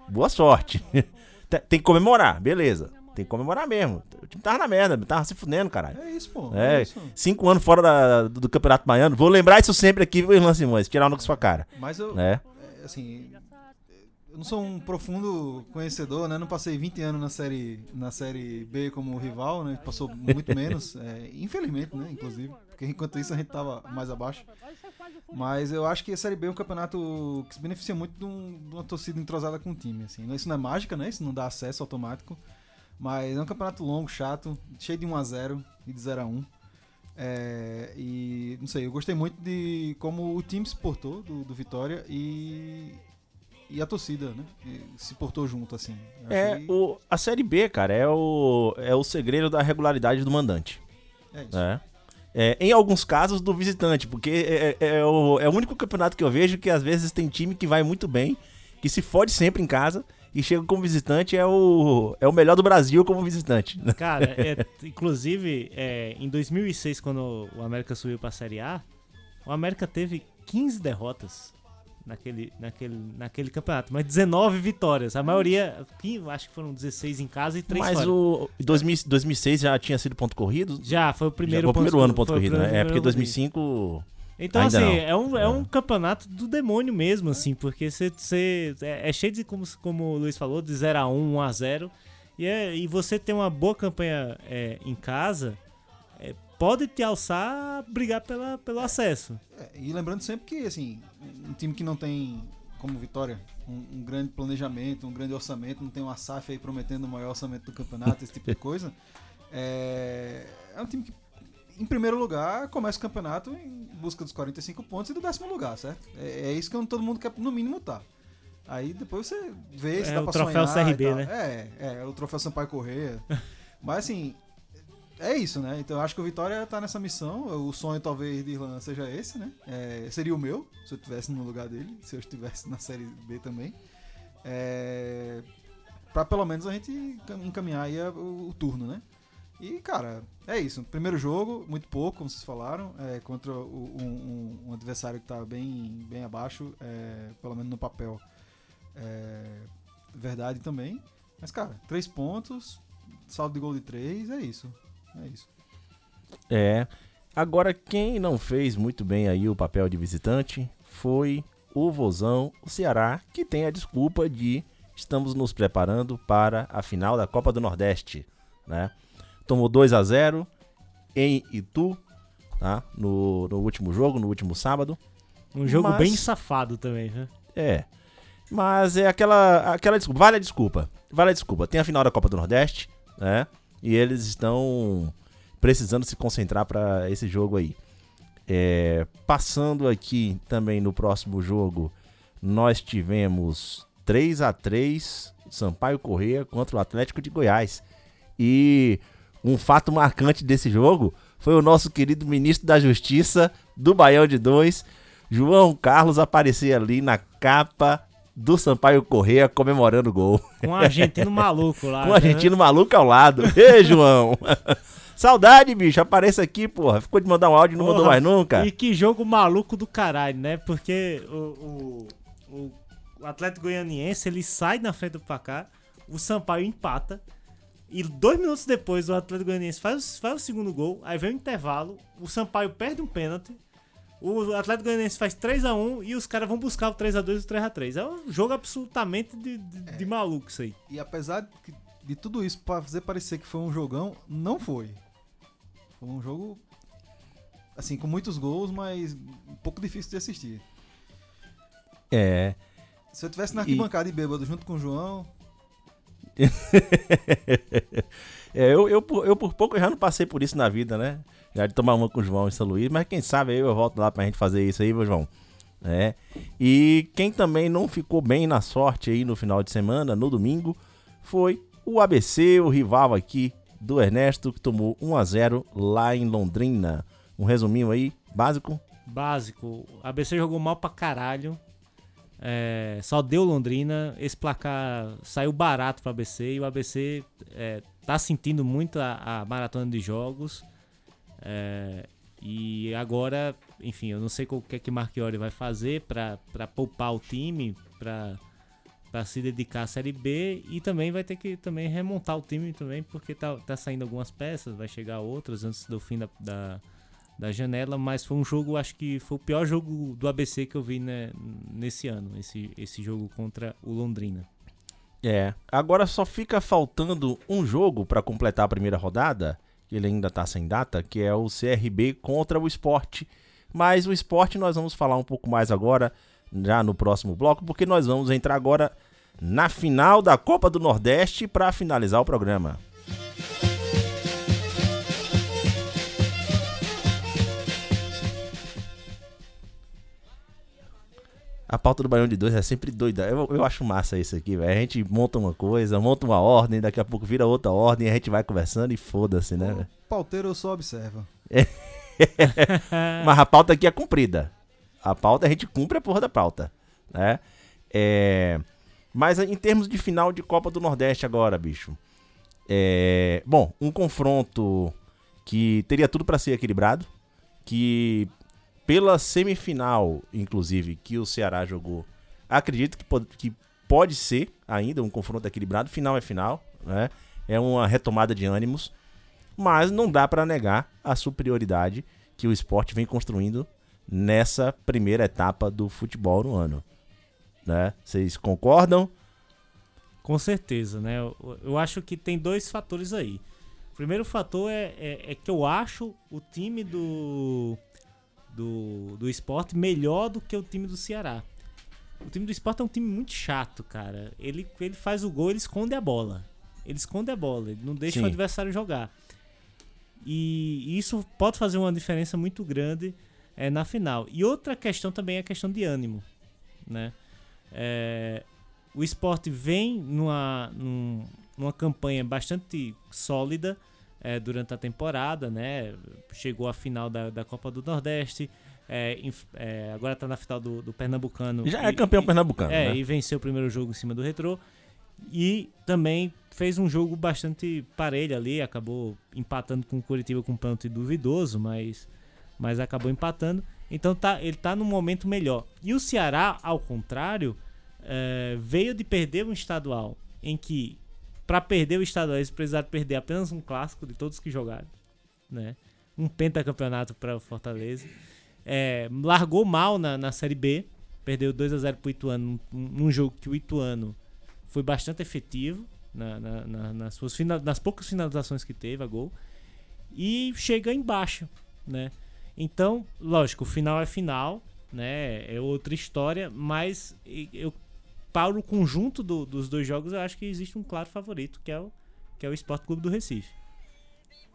Speaker 2: boa sorte. *laughs* Tem- que comemorar, beleza. Tem que comemorar mesmo. O time tava na merda, tava se fudendo, caralho.
Speaker 3: É isso, pô.
Speaker 2: É,
Speaker 3: É isso.
Speaker 2: cinco anos fora da- do, Campeonato Baiano. Vou lembrar isso sempre aqui, Irlan Simões? Tirar no com sua cara.
Speaker 3: Mas eu,
Speaker 2: Né?
Speaker 3: é, assim, não sou um profundo conhecedor, né? Não passei 20 anos na série, na série B como rival, né? Passou muito menos, *laughs* é, infelizmente, né? Inclusive, porque enquanto isso a gente tava mais abaixo. Mas eu acho que a série B é um campeonato que se beneficia muito de, um- de uma torcida entrosada com o time, assim. Isso não é mágica, né? Isso não dá acesso automático. Mas é um campeonato longo, chato, cheio de 1 a 0 e de 0 a 1 é, e não sei, eu gostei muito de como o time se portou do, do Vitória e, e a torcida, né? Se portou junto, assim. Eu
Speaker 2: É,
Speaker 3: achei-
Speaker 2: o, a Série B, cara, é o, é o segredo da regularidade do mandante.
Speaker 3: é isso.
Speaker 2: Né? É, em alguns casos, do visitante, porque é, é- é o, é o único campeonato que eu vejo que às vezes tem time que vai muito bem, que se fode sempre em casa e chega como visitante, é o, é o melhor do Brasil como visitante. *laughs*
Speaker 4: Cara, é, inclusive, é, em 2006, quando o América subiu pra Série A, o América teve 15 derrotas naquele, naquele, naquele campeonato, mas 19 vitórias. A maioria, acho que foram 16 em casa e 3
Speaker 2: Mas
Speaker 4: fora.
Speaker 2: o 2000, 2006 já tinha sido ponto corrido?
Speaker 4: Já, foi o
Speaker 2: Já
Speaker 4: primeiro
Speaker 2: foi o primeiro ano ponto
Speaker 4: foi o
Speaker 2: corrido, né? É porque
Speaker 4: ponto
Speaker 2: 2005...
Speaker 4: Então,
Speaker 2: Ainda
Speaker 4: assim,
Speaker 2: não.
Speaker 4: é um, é
Speaker 2: É.
Speaker 4: um campeonato do demônio mesmo, assim, porque você, é, é cheio de, como, como o Luiz falou, de 0 a 1 1 a 0 e, é, e você ter uma boa campanha é, em casa pode te alçar a brigar pela, pelo acesso.
Speaker 3: É, e lembrando sempre que, assim, um time que não tem, como Vitória, um, um grande planejamento, um grande orçamento, não tem uma SAF aí prometendo o maior orçamento do campeonato, esse tipo de *laughs* coisa, é, é um time que, em primeiro lugar, começa o campeonato em busca dos 45 pontos e do décimo lugar, certo? É, é isso que todo mundo quer, no mínimo, tá. Aí depois você vê se
Speaker 4: É
Speaker 3: dá
Speaker 4: o
Speaker 3: pra
Speaker 4: troféu
Speaker 3: sonhar e
Speaker 4: CRB,
Speaker 3: tal.
Speaker 4: né?
Speaker 3: É, é, é o troféu Sampaio Correia. *laughs* Mas assim, é isso, né? Então eu acho que o Vitória tá nessa missão. O sonho talvez de Irlanda seja esse, né? É, seria o meu, se eu estivesse no lugar dele, se eu estivesse na série B também. É, pra pelo menos a gente encam- encaminhar aí o, o turno, né? E, cara, é isso. Primeiro jogo, muito pouco, como vocês falaram, é, contra um, um- um adversário que tá bem, bem abaixo, é, pelo menos no papel. É, verdade também. Mas, cara, três pontos, saldo de gol de três, é isso. É isso.
Speaker 2: É. Agora, quem não fez muito bem aí o papel de visitante foi o Vozão, o Ceará, que tem a desculpa de estamos nos preparando para a final da Copa do Nordeste, né? Tomou 2 a 0 em Itu, tá? No, no último jogo, no último sábado.
Speaker 4: Um jogo
Speaker 2: Mas-
Speaker 4: bem safado também, né?
Speaker 2: É. Mas é aquela, aquela desculpa. Vale a desculpa. Vale a desculpa. Tem a final da Copa do Nordeste, né? E eles estão precisando se concentrar para esse jogo aí. É, passando aqui também no próximo jogo, nós tivemos 3 a 3 Sampaio Correia contra o Atlético de Goiás. E um fato marcante desse jogo foi o nosso querido ministro da Justiça do Baião de Dois, João Carlos, aparecer ali na capa do Sampaio Correia comemorando o gol.
Speaker 4: Com um argentino *laughs* maluco lá.
Speaker 2: Com o
Speaker 4: né?
Speaker 2: argentino maluco ao lado. Ei, João! *laughs* Saudade, bicho. Apareça aqui, porra. Ficou de mandar um áudio e não mandou mais nunca.
Speaker 4: E que jogo maluco do caralho, né? Porque o, o, o, o Atlético Goianiense ele sai na frente do placar, o Sampaio empata. E dois minutos depois o Atlético Goianiense faz, faz o segundo gol, aí vem o intervalo, o Sampaio perde um pênalti, o Atlético Goianiense faz 3x1 e os caras vão buscar o 3x2 e o 3x3. É um jogo absolutamente de, de, de maluco isso aí.
Speaker 3: E apesar de, de tudo isso pra fazer parecer que foi um jogão, não foi. Foi um jogo assim com muitos gols, mas um pouco difícil de assistir.
Speaker 2: É.
Speaker 3: Se eu tivesse na arquibancada e, e bêbado junto com o João. *laughs*
Speaker 2: é, eu, eu, eu, por pouco já não passei por isso na vida, né? Já de tomar uma com o João em São Luís, mas quem sabe eu volto lá pra gente fazer isso aí, meu João. É. E quem também não ficou bem na sorte aí no final de semana, no domingo, foi o ABC, o rival aqui do Ernesto, que tomou 1 a 0 lá em Londrina. Um resuminho aí, básico?
Speaker 4: Básico. ABC jogou mal pra caralho. É, só deu Londrina. Esse placar saiu barato pro ABC e o ABC é, tá sentindo muito a, a maratona de jogos. É, e agora, enfim, eu não sei o que é que Marchiori vai fazer para poupar o time, para se dedicar à Série B e também vai ter que também remontar o time também, porque tá, tá saindo algumas peças, vai chegar outras antes do fim da, da, da janela, mas foi um jogo, acho que foi o pior jogo do ABC que eu vi né, nesse ano, esse, esse jogo contra o Londrina.
Speaker 2: É, agora só fica faltando um jogo para completar a primeira rodada, ele ainda está sem data, que é o CRB contra o Esporte. Mas o Esporte nós vamos falar um pouco mais agora, já no próximo bloco, porque nós vamos entrar agora na final da Copa do Nordeste para finalizar o programa. A pauta do Baião de Dois é sempre doida. Eu, eu acho massa isso aqui, velho. A gente monta uma coisa, monta uma ordem, daqui a pouco vira outra ordem, a gente vai conversando e foda-se, né, velho?
Speaker 3: Pauteiro só observa.
Speaker 2: É. *laughs* Mas a pauta aqui é cumprida. A pauta a gente cumpre a porra da pauta, né? É... Mas em termos de final de Copa do Nordeste agora, bicho. É... Bom, um confronto que teria tudo para ser equilibrado, que pela semifinal, inclusive, que o Ceará jogou, acredito que pode, que pode ser ainda um confronto equilibrado. Final é final, né? É uma retomada de ânimos, mas não dá para negar a superioridade que o esporte vem construindo nessa primeira etapa do futebol no ano. Né? Vocês concordam?
Speaker 4: Com certeza, né? Eu, eu, acho que tem dois fatores aí. O primeiro fator é, é, é que eu acho o time do do, do esporte melhor do que o time do Ceará. O time do esporte é um time muito chato, cara. Ele, ele faz o gol, ele esconde a bola. Ele esconde a bola, ele não deixa Sim. o adversário jogar. E isso pode fazer uma diferença muito grande é, na final. E outra questão também é a questão de ânimo. Né? É, o esporte vem numa, numa campanha bastante sólida é, durante a temporada, né? Chegou à final da, da Copa do Nordeste. É, é, agora está na final do, do Pernambucano.
Speaker 2: Já é campeão
Speaker 4: e,
Speaker 2: pernambucano.
Speaker 4: É,
Speaker 2: né?
Speaker 4: e venceu o primeiro jogo em cima do Retrô. E também fez um jogo bastante parelho ali, acabou empatando com o Curitiba com um pênalti duvidoso, mas, mas acabou empatando. Então tá, ele está num momento melhor. E o Ceará, ao contrário, é, veio de perder um estadual em que para perder o estadual, eles precisaram perder apenas um clássico de todos que jogaram, né? Um pentacampeonato para o Fortaleza. É, largou mal na, na Série B, perdeu 2 a 0 para o Ituano, num, num, jogo que o Ituano foi bastante efetivo na, na, nas, suas final, nas poucas finalizações que teve a gol. E chega embaixo, né? Então, lógico, o final é final, né? É outra história, mas eu para o conjunto do, dos dois jogos, eu acho que existe um claro favorito, que é o, que é o Esporte Clube do Recife.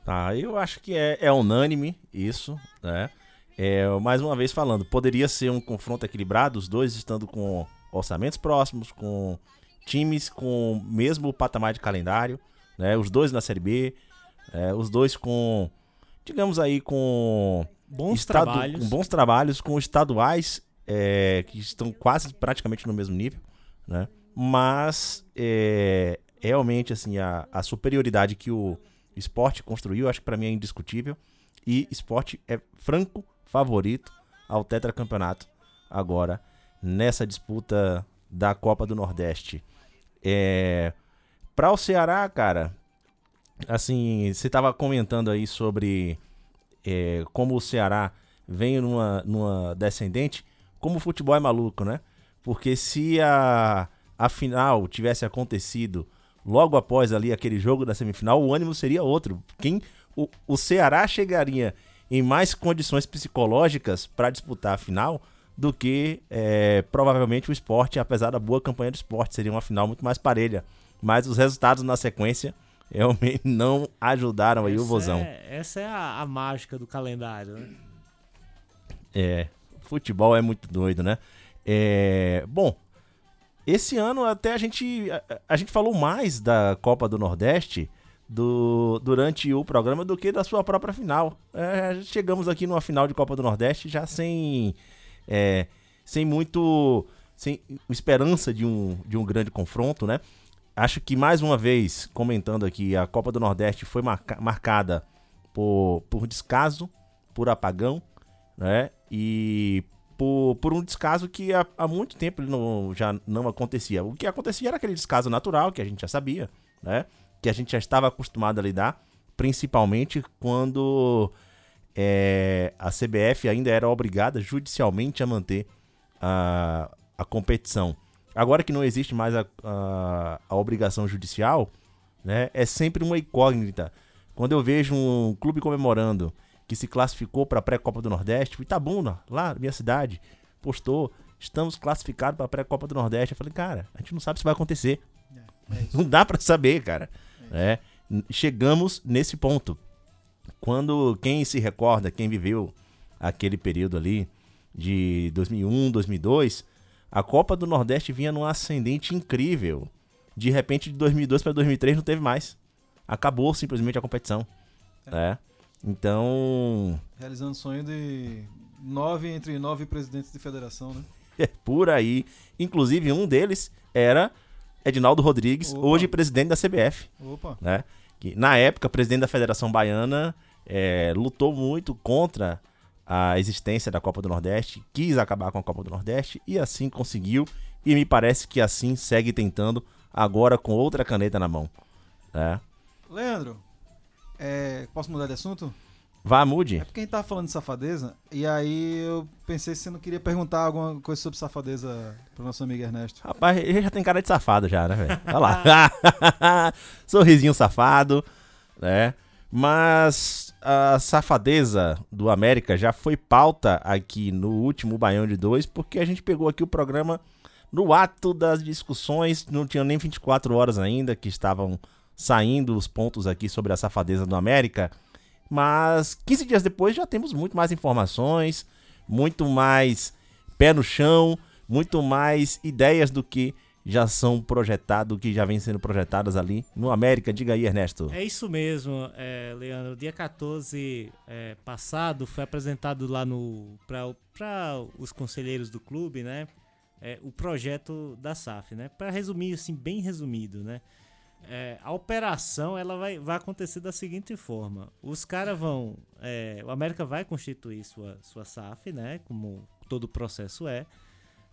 Speaker 2: Tá, eu acho que é, é unânime isso, né? É, mais uma vez falando, poderia ser um confronto equilibrado, os dois estando com orçamentos próximos, com times com o mesmo patamar de calendário, né? Os dois na Série B, é, os dois com, digamos aí, com
Speaker 4: bons estadu, trabalhos,
Speaker 2: com bons trabalhos, com estaduais é, que estão quase praticamente no mesmo nível né? Mas é, realmente assim a, a superioridade que o esporte construiu, acho que para mim é indiscutível e esporte é franco favorito ao tetracampeonato agora nessa disputa da Copa do Nordeste. É, para o Ceará, cara, assim, você estava comentando aí sobre é, como o Ceará vem numa, numa descendente, como o futebol é maluco, né? Porque se a, a final tivesse acontecido logo após ali aquele jogo da semifinal, o ânimo seria outro. Quem o, o Ceará chegaria em mais condições psicológicas para disputar a final do que é, provavelmente o esporte, apesar da boa campanha do esporte. Seria uma final muito mais parelha. Mas os resultados na sequência realmente *laughs* não ajudaram aí
Speaker 4: essa
Speaker 2: o Vozão.
Speaker 4: É, essa é a, a mágica do calendário, né?
Speaker 2: É, futebol é muito doido, né? É, bom, esse ano até a gente a, a, gente falou mais da Copa do Nordeste do, durante o programa do que da sua própria final. É, chegamos aqui numa final de Copa do Nordeste já sem é, sem muito sem esperança de um, de um grande confronto, né? Acho que mais uma vez, comentando aqui, a Copa do Nordeste foi marca, marcada por, por descaso, por apagão, né? E por, por um descaso que há, há muito tempo não, já não acontecia. O que acontecia era aquele descaso natural que a gente já sabia, né? Que a gente já estava acostumado a lidar, principalmente quando é, a CBF ainda era obrigada judicialmente a manter a, a competição. Agora que não existe mais a, a, a obrigação judicial, né, é sempre uma incógnita. Quando eu vejo um clube comemorando que se classificou para a pré-copa do Nordeste, o Itabuna, lá na minha cidade, postou, estamos classificados para a pré-copa do Nordeste. Eu falei, cara, a gente não sabe se vai acontecer. É, é não dá para saber, cara. É Chegamos nesse ponto. Quando quem se recorda, quem viveu aquele período ali de 2001, 2002, a Copa do Nordeste vinha num ascendente incrível. De repente, de 2002 para 2003 não teve mais. Acabou simplesmente a competição. É. Né? Então.
Speaker 3: Realizando o sonho de nove entre nove presidentes de federação, né? *laughs*
Speaker 2: É por aí. Inclusive, um deles era Edinaldo Rodrigues, Opa. hoje presidente da CBF.
Speaker 3: Opa.
Speaker 2: Né? Que, na época, presidente da Federação Baiana, é, lutou muito contra a existência da Copa do Nordeste, quis acabar com a Copa do Nordeste e assim conseguiu. E me parece que assim segue tentando, agora com outra caneta na mão. É.
Speaker 3: Leandro, é, posso mudar de assunto?
Speaker 2: Vá, mude.
Speaker 3: É porque a gente tava falando de safadeza, e aí eu pensei se você não queria perguntar alguma coisa sobre safadeza pro nosso amigo Ernesto.
Speaker 2: Rapaz, ele já tem cara de safado já, né, velho? Olha lá. *laughs* *laughs* Sorrisinho safado, né? Mas a safadeza do América já foi pauta aqui no último Baião de Dois, porque a gente pegou aqui o programa no ato das discussões, não tinha nem 24 horas ainda que estavam saindo os pontos aqui sobre a safadeza do América. Mas 15 dias depois já temos muito mais informações, muito mais pé no chão, muito mais ideias do que já são projetados, que já vêm sendo projetadas ali no América. Diga aí, Ernesto.
Speaker 4: É isso mesmo, é, Leandro. Dia 14 é, passado foi apresentado lá no para os conselheiros do clube, né? É, o projeto da SAF, né? Para resumir, assim, bem resumido, né? É, a operação ela vai, vai acontecer da seguinte forma: os caras vão, é, o América vai constituir sua, sua SAF, né? Como todo o processo é,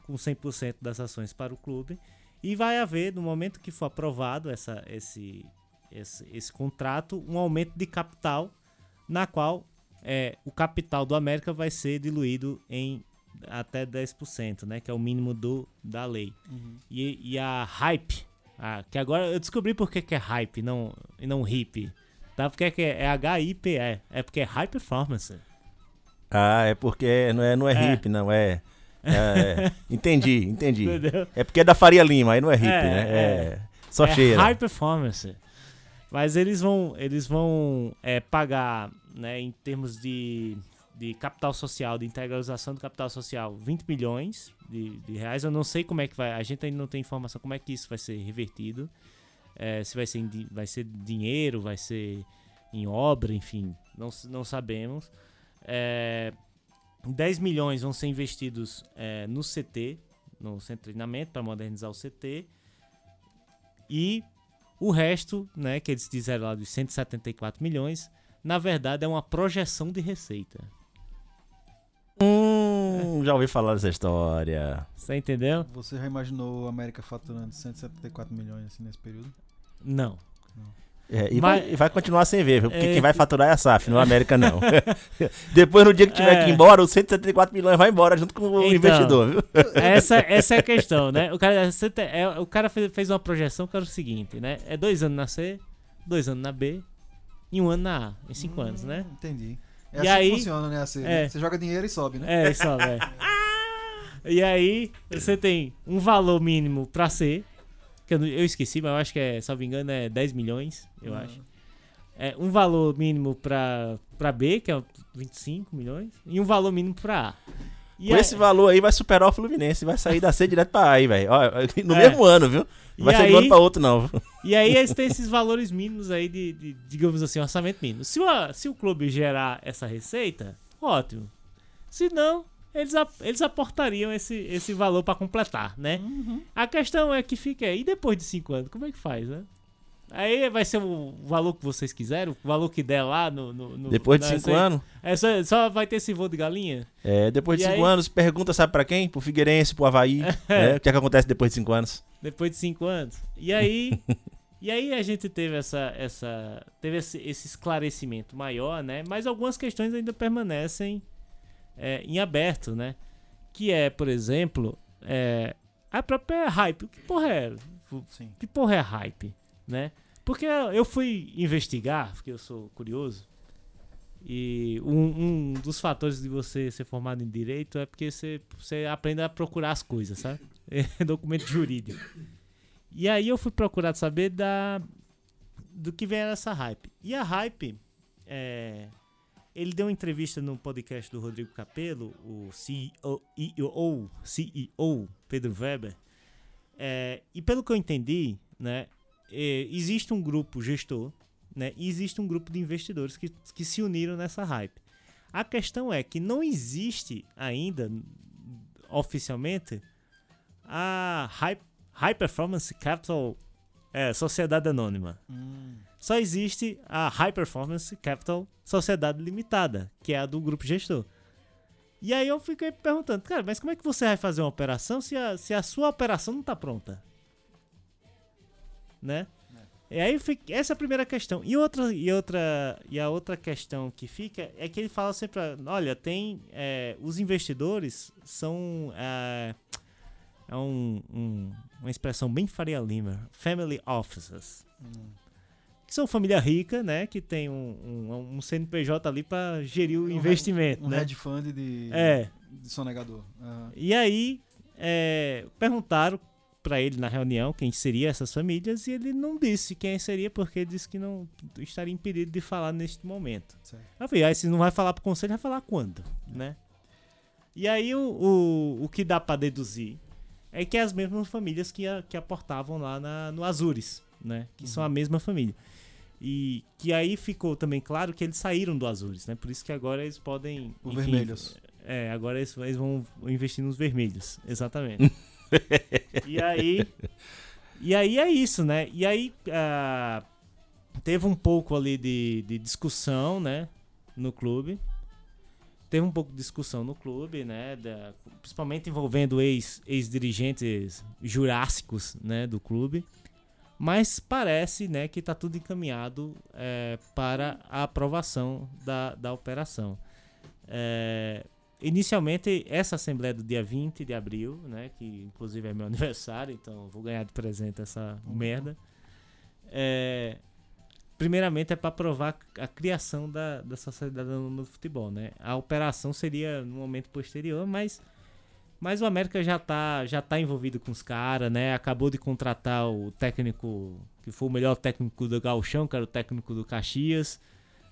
Speaker 4: com 100% das ações para o clube. E vai haver, no momento que for aprovado essa, esse, esse, esse contrato, um aumento de capital, na qual é, o capital do América vai ser diluído em até 10%, né? Que é o mínimo do, da lei. Uhum. E, e, a hype, a, que agora eu descobri por que, que é hype não, e não hip. Tá? Porque é, é H-I-P-E. É porque é high performance.
Speaker 2: Ah, é porque não é, não é, é. hip, não é. É, *laughs* é, entendi, entendi. Entendeu? É porque é da Faria Lima, aí não é hip, é, né? É, é. só
Speaker 4: é
Speaker 2: cheira.
Speaker 4: High performance. Mas eles vão, eles vão é, pagar, né, em termos de, de capital social, de integralização do capital social, 20 milhões de, de, reais. Eu não sei como é que vai, a gente ainda não tem informação como é que isso vai ser revertido. É, se vai ser, vai ser dinheiro, vai ser em obra, enfim, não, não sabemos. É, 10 milhões vão ser investidos é, no CT, no centro de treinamento, para modernizar o CT. E o resto, né, que eles disseram lá dos 174 milhões, na verdade é uma projeção de receita.
Speaker 2: Já ouvi falar dessa história.
Speaker 4: Você entendeu?
Speaker 3: Você já imaginou a América faturando 174 milhões assim nesse período?
Speaker 4: Não.
Speaker 2: Não. É, e, Mas, vai, e, vai, continuar sem ver, porque é, quem vai faturar é a SAF, não a América não. *laughs* Depois, no dia que tiver é, que ir embora, os 174 milhões vai embora junto com o então, investidor, viu?
Speaker 4: Essa, essa é a questão, né? O cara, é, o cara fez, fez uma projeção que era o seguinte, né? É dois anos na C, dois anos na B e um ano na A, em cinco hum, anos, né?
Speaker 3: Entendi. É e assim aí, que funciona, né? Assim, é, Você joga dinheiro e sobe, né?
Speaker 4: É, e sobe, é. *laughs* E aí, você tem um valor mínimo pra C, que eu, eu esqueci, mas eu acho que é, se eu não me engano, é 10 milhões, eu acho. É, um valor mínimo pra, pra B, que é 25 milhões, e um valor mínimo pra A. E
Speaker 2: Com
Speaker 4: a-
Speaker 2: esse valor aí vai superar o Fluminense, vai sair da C direto pra A aí, velho. *laughs* No
Speaker 4: É.
Speaker 2: mesmo ano, viu? Não vai
Speaker 4: E
Speaker 2: ser de um
Speaker 4: aí-
Speaker 2: ano pra outro, não.
Speaker 4: E aí eles têm esses valores mínimos aí de, de, digamos assim, orçamento mínimo. Se o, se o clube gerar essa receita, ótimo. Se não, eles, ap- eles aportariam esse, esse valor pra completar, né? A questão é que fica aí, e depois de cinco anos, como é que faz, né? Aí vai ser o valor que vocês quiserem, o valor que der lá no. no- no-
Speaker 2: Depois de cinco
Speaker 4: sei-
Speaker 2: anos,
Speaker 4: É, só, só vai ter esse voo de galinha?
Speaker 2: é, depois de
Speaker 4: E
Speaker 2: cinco
Speaker 4: aí?
Speaker 2: anos, pergunta, sabe pra quem? Pro Figueirense, pro Havaí. *laughs* né? O que é que acontece depois de cinco anos?
Speaker 4: Depois de cinco anos. E aí. *laughs* e aí a gente teve essa. essa teve esse, esse esclarecimento maior, né? Mas algumas questões ainda permanecem é, em aberto, né? Que é, por exemplo, é, a própria hype. Que porra é?
Speaker 3: Sim.
Speaker 4: Que porra é hype, né? Porque eu fui investigar, porque eu sou curioso. E um, um dos fatores de você ser formado em direito é porque você, você aprende a procurar as coisas, sabe? *laughs* É documento jurídico. E aí eu fui procurar saber da do que vem essa hype. E a hype, é, ele deu uma entrevista no podcast do Rodrigo Capello, o CEO, CEO, CEO Pedro Weber. É, e pelo que eu entendi, né, é, existe um grupo gestor, né, e existe um grupo de investidores que, que se uniram nessa hype. A questão é que não existe ainda oficialmente a High, High Performance Capital é, Sociedade Anônima. Só existe a High Performance Capital Sociedade Limitada, que é a do grupo gestor. E aí eu fiquei perguntando, cara, mas como é que você vai fazer uma operação se a, se a sua operação não tá pronta? Né? E aí fica, essa é a primeira questão. E outra e outra e a outra questão que fica é que ele fala sempre, olha, tem é, os investidores são é, é um, um- uma expressão bem Faria Lima, family offices. Que são família rica, né? Que tem um, um, um CNPJ ali para gerir o
Speaker 3: Um
Speaker 4: investimento,
Speaker 3: Um
Speaker 4: né?
Speaker 3: hedge fund de,
Speaker 4: É.
Speaker 3: de sonegador. Aham.
Speaker 4: E aí é, perguntaram pra ele na reunião quem seriam essas famílias e ele não disse quem seria porque disse que não estaria impedido de falar neste momento.
Speaker 3: Certo.
Speaker 4: Falei, aí se não vai falar pro conselho, vai falar quando, né? E aí o, o, o que dá pra deduzir é que é as mesmas famílias que, a- que aportavam lá na, no Azures, né? Que são a mesma família. E que aí ficou também claro que eles saíram do Azures, né? Por isso que agora eles podem...
Speaker 3: Os vermelhos.
Speaker 4: É, agora eles, eles vão investir nos vermelhos, exatamente. *laughs* e aí. E aí é isso, né? E aí ah, teve um pouco ali de, de discussão, né? No clube. Teve um pouco de discussão no clube, né? da- principalmente envolvendo ex- ex-dirigentes jurássicos, né? Do clube. Mas parece, né, que tá tudo encaminhado é, para a aprovação da, da operação. É, inicialmente, essa assembleia do dia 20 de abril, né? Que inclusive é meu *laughs* aniversário, então vou ganhar de presente essa merda. É, primeiramente é para aprovar a criação da, da Sociedade Anônima do Futebol, né? A operação seria no momento posterior, mas mas o América já tá, já tá envolvido com os caras, né? Acabou de contratar o técnico, que foi o melhor técnico do Galchão, que era o técnico do Caxias.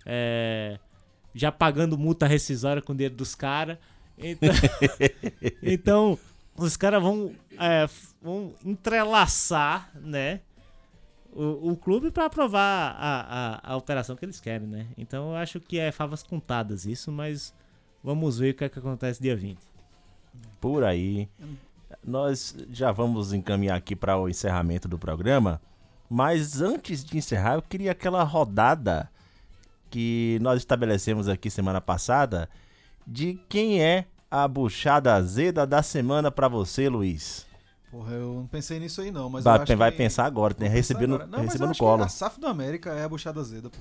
Speaker 4: É, já pagando multa rescisória com o dinheiro dos caras. Então, *laughs* então, os caras vão, é, vão entrelaçar, né? O, o clube para aprovar a, a, a operação que eles querem, né? Então eu acho que é favas contadas isso, mas vamos ver o que, é que acontece dia 20.
Speaker 2: Por aí. Nós já vamos encaminhar aqui para o encerramento do programa. Mas antes de encerrar, eu queria aquela rodada que nós estabelecemos aqui semana passada de quem é a buchada azeda da semana para você, Luiz.
Speaker 3: Porra, eu não pensei nisso aí não, mas
Speaker 2: vai vai
Speaker 3: que...
Speaker 2: pensar agora, tem receber no.
Speaker 3: Não, que
Speaker 2: colo.
Speaker 3: A SAF do América é a buchada azeda, pô.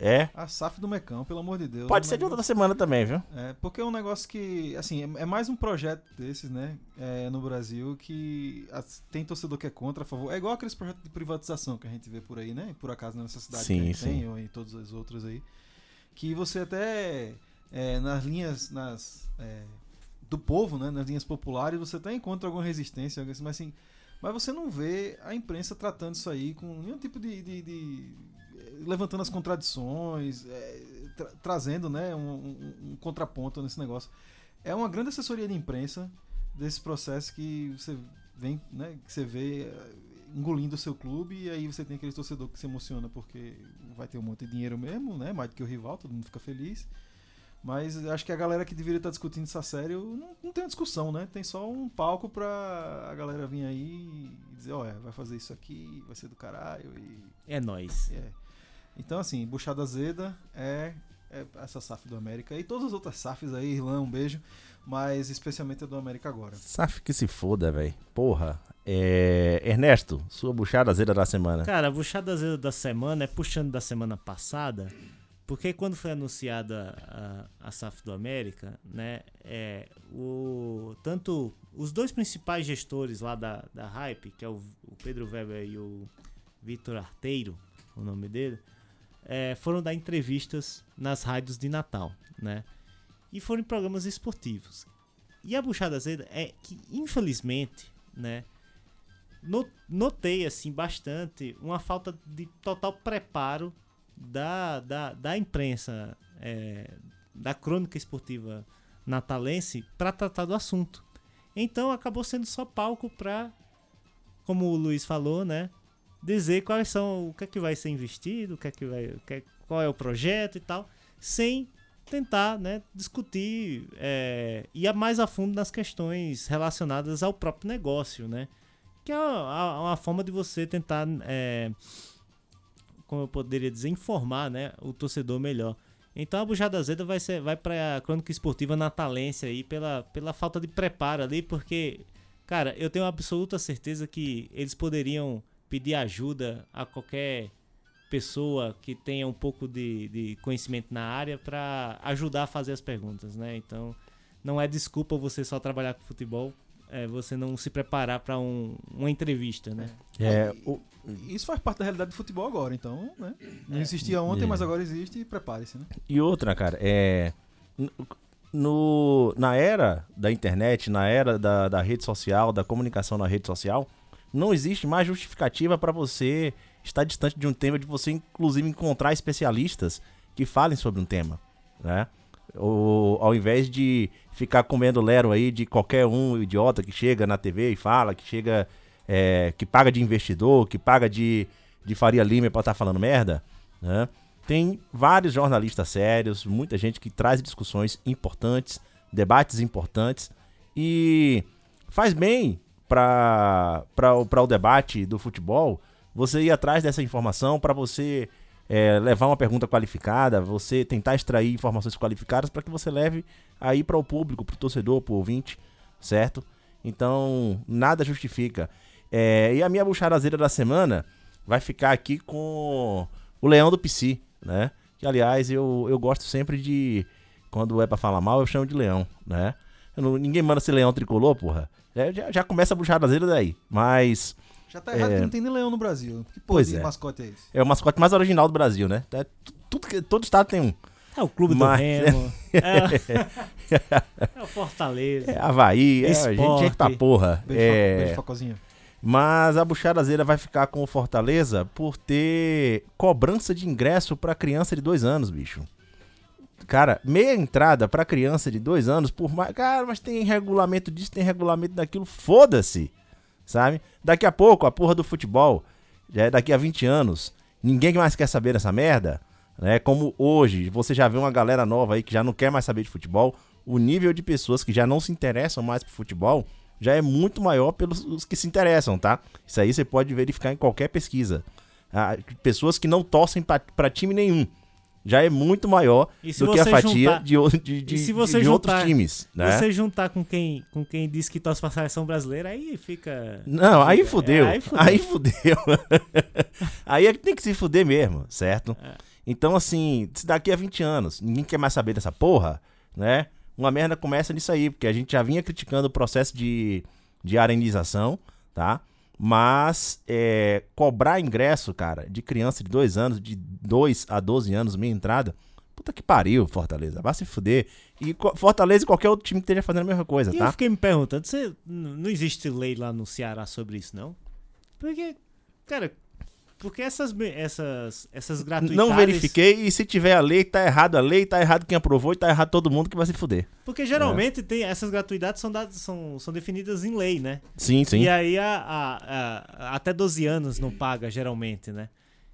Speaker 2: É?
Speaker 3: A SAF do Mecão, pelo amor de Deus.
Speaker 2: Pode ser de outra semana também, viu?
Speaker 3: É, porque é um negócio que, assim, é, é mais um projeto desses, né, é, no Brasil, que tem torcedor que é contra, a favor. É igual aqueles projetos de privatização que a gente vê por aí, né? Por acaso nessa cidade
Speaker 2: Sim,
Speaker 3: que a gente
Speaker 2: sim.
Speaker 3: tem, ou em todas as outras aí. Que você até, é, nas linhas, nas é, do povo, né, nas linhas populares, você até encontra alguma resistência, mas assim, mas você não vê a imprensa tratando isso aí com nenhum tipo de, de, de levantando as contradições, é, tra trazendo, né, um, um, um contraponto nesse negócio. É uma grande assessoria de imprensa desse processo que você vem, né, que você vê eh, engolindo o seu clube e aí você tem aquele torcedor que se emociona porque vai ter um monte de dinheiro mesmo, né, mais do que o rival, todo mundo fica feliz. Mas acho que a galera que deveria estar discutindo isso a sério não, não tem uma discussão, né? Tem só um palco pra a galera vir aí e dizer, ó, vai fazer isso aqui, vai ser do caralho e...
Speaker 4: É nóis.
Speaker 3: É. Então, assim, Buchada Zeda é, é essa SAF do América e todas as outras SAFs aí, Irlã, um beijo mas especialmente a do América agora.
Speaker 2: SAF que se foda, velho. Porra. É... Ernesto, sua buchada azeda da semana.
Speaker 4: Cara, a buchada azeda da semana é puxando da semana passada, porque quando foi anunciada a, a SAF do América, né, é, o, tanto os dois principais gestores lá da, da Hype, que é o, o Pedro Weber e o Vitor Arteiro, o nome dele, é, foram dar entrevistas nas rádios de Natal, né? e foram em programas esportivos. E a buchada azeda é que, infelizmente, né, notei assim bastante uma falta de total preparo da, da, da imprensa, é, da crônica esportiva natalense para tratar do assunto. Então acabou sendo só palco para, como o Luiz falou, né, dizer quais são o que é que vai ser investido, o que é que vai, que é, qual é o projeto e tal, sem tentar né, discutir é, ir mais a fundo nas questões relacionadas ao próprio negócio, né? Que é uma, uma forma de você tentar, é, como eu poderia dizer, informar né, o torcedor melhor. Então a Bujada Azeda vai, ser, vai para a crônica esportiva natalense aí pela, pela falta de preparo ali, porque, cara, eu tenho absoluta certeza que eles poderiam pedir ajuda a qualquer pessoa que tenha um pouco de, de conhecimento na área para ajudar a fazer as perguntas, né? Então, não é desculpa você só trabalhar com futebol, é você não se preparar para um, uma entrevista, né?
Speaker 3: É, o... Isso faz parte da realidade do futebol agora, então, né? Não é. existia ontem, é. mas agora existe e prepare-se, né?
Speaker 2: E outra, cara, é... No, na era da internet, na era da, da rede social, da comunicação na rede social, não existe mais justificativa para você está distante de um tema de você, inclusive, encontrar especialistas que falem sobre um tema, né? Ou, ao invés de ficar comendo lero aí de qualquer um idiota que chega na TV e fala, que chega, é, que paga de investidor, que paga de, de Faria Lima para estar tá falando merda, né? Tem vários jornalistas sérios, muita gente que traz discussões importantes, debates importantes e faz bem para o debate do futebol você ir atrás dessa informação para você é, levar uma pergunta qualificada, você tentar extrair informações qualificadas para que você leve aí para o público, para o torcedor, para o ouvinte, certo? Então, nada justifica. É, e a minha bucharazeira da semana vai ficar aqui com o Leão do PC, né? Que, aliás, eu, eu gosto sempre de... Quando é para falar mal, eu chamo de Leão, né? Não, ninguém manda ser Leão tricolor, porra. É, já, já começa a bucharazeira daí. Mas...
Speaker 3: Já tá errado é... que não tem nem leão no Brasil. Que
Speaker 2: pois é.
Speaker 3: mascote é esse?
Speaker 2: É o mascote mais original do Brasil, né? É, tudo, todo estado tem um.
Speaker 4: É o clube Mas... do Remo. é... *laughs* é o Fortaleza.
Speaker 2: É Havaí. É, a gente é que tá porra.
Speaker 3: Beijo,
Speaker 2: é...
Speaker 3: beijo
Speaker 2: Mas a Bucharazeira vai ficar com o Fortaleza por ter cobrança de ingresso para criança de dois anos, bicho. Cara, meia entrada para criança de dois anos, por mais. Cara, mas tem regulamento disso, tem regulamento daquilo. Foda-se sabe? Daqui a pouco, a porra do futebol, já é daqui a 20 anos, ninguém mais quer saber dessa merda, né? Como hoje, você já vê uma galera nova aí que já não quer mais saber de futebol, o nível de pessoas que já não se interessam mais por futebol já é muito maior pelos os que se interessam, tá? Isso aí você pode verificar em qualquer pesquisa. Ah, pessoas que não torcem para time nenhum já é muito maior do que a fatia juntar, de, de, de, de juntar, outros times. Né?
Speaker 4: você juntar com quem, com quem diz que torce pra seleção brasileira, aí fica.
Speaker 2: Não, aí fudeu. É, aí fudeu. Aí, fudeu. *laughs* aí é que tem que se fuder mesmo, certo? É. Então, assim, se daqui a 20 anos ninguém quer mais saber dessa porra, né? Uma merda começa nisso aí, porque a gente já vinha criticando o processo de, de arenização, tá? Mas é, cobrar ingresso, cara, de criança de 2 anos, de 2 a 12 anos, meia entrada, Puta que pariu, Fortaleza. Vai se fuder. E Fortaleza e qualquer outro time que esteja fazendo a mesma coisa,
Speaker 4: E
Speaker 2: tá?
Speaker 4: eu fiquei me perguntando, você, não existe lei lá no Ceará sobre isso, não? Porque, cara, porque essas, essas, essas gratuidades...
Speaker 2: Não verifiquei e se tiver a lei, tá errado a lei, tá errado quem aprovou e tá errado todo mundo que vai se fuder.
Speaker 4: Porque geralmente tem, essas gratuidades são, dadas, são, são definidas em lei, né?
Speaker 2: Sim, sim.
Speaker 4: E aí a, a- a- até 12 anos não paga, geralmente, né?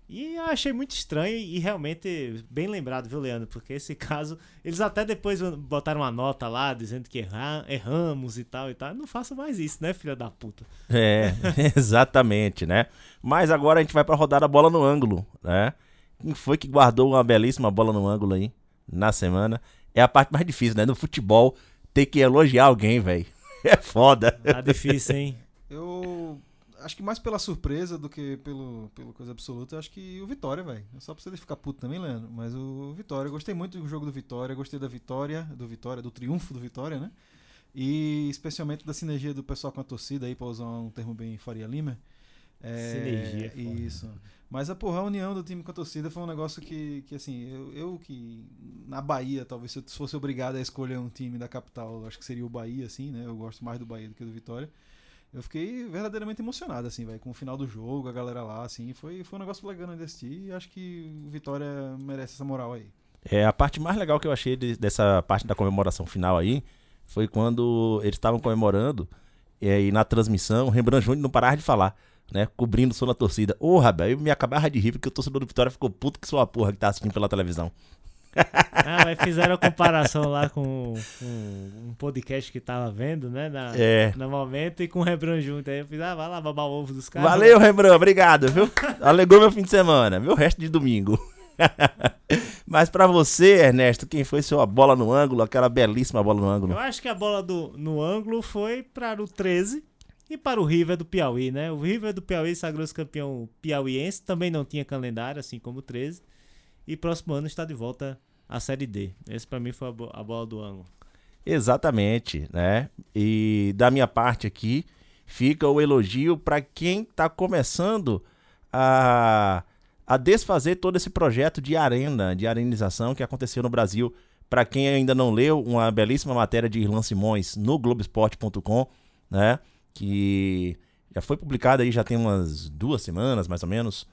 Speaker 4: E eu achei muito estranho e realmente bem lembrado, viu, Leandro? Porque esse *laughs* caso, eles até depois botaram uma nota lá dizendo que erra- erramos e tal e tal. Não faça mais isso, né, filha da puta?
Speaker 2: É, *laughs* exatamente, né? Mas agora a gente vai pra rodar a bola no ângulo, né? Quem foi que guardou uma belíssima bola no ângulo aí na semana? É a parte mais difícil, né? No futebol, ter que elogiar alguém, velho. *laughs* É foda.
Speaker 4: Tá difícil, hein?
Speaker 3: Eu acho que mais pela surpresa do que pelo, pelo coisa absoluta, acho que o Vitória, velho. Só pra você ficar puto também, Leandro. Mas o Vitória, eu gostei muito do jogo do Vitória, gostei da vitória, do Vitória, do triunfo do Vitória, né? E especialmente da sinergia do pessoal com a torcida aí, pra usar um termo bem Faria Lima. É,
Speaker 4: Sinergia, foda.
Speaker 3: Isso. Mas a porra, a união do time com a torcida foi um negócio que, que assim, eu, eu que na Bahia, talvez se eu fosse obrigado a escolher um time da capital, acho que seria o Bahia, assim, né? Eu gosto mais do Bahia do que do Vitória. Eu fiquei verdadeiramente emocionado, assim, velho, com o final do jogo, a galera lá, assim, foi, foi um negócio legal de assistir e acho que o Vitória merece essa moral aí.
Speaker 2: É, a parte mais legal que eu achei de- dessa parte da comemoração final aí foi quando eles estavam comemorando e aí na transmissão o Rembrandt Júnior não parava de falar, né? Cobrindo o som da torcida. Ô, velho, eu me acabava de rir porque o torcedor do Vitória ficou puto que sua porra que tá assistindo pela televisão. *laughs*
Speaker 4: Ah, mas fizeram a comparação lá com, com um podcast que tava vendo, né? Na,
Speaker 2: É.
Speaker 4: No momento e com o Rebran junto. Aí eu fiz, ah, vai lá babar o ovo dos caras.
Speaker 2: Valeu, Rembrandt, obrigado, viu? Alegrou meu fim de semana, meu resto de domingo. *laughs* Mas pra você, Ernesto, quem foi sua bola no ângulo, aquela belíssima bola no ângulo?
Speaker 4: Eu acho que a bola do, no ângulo foi para o 13 e para o River do Piauí, né? O River do Piauí sagrou-se campeão piauiense, também não tinha calendário, assim como o 13. E próximo ano está de volta à Série D. Esse para mim foi a, bo- a bola do ângulo.
Speaker 2: Exatamente, né? E da minha parte aqui fica o elogio para quem tá começando a, a desfazer todo esse projeto de arena, de arenização que aconteceu no Brasil. Para quem ainda não leu, uma belíssima matéria de Irlan Simões no Globesport.com, né? Que já foi publicada aí já tem umas duas semanas, mais ou menos,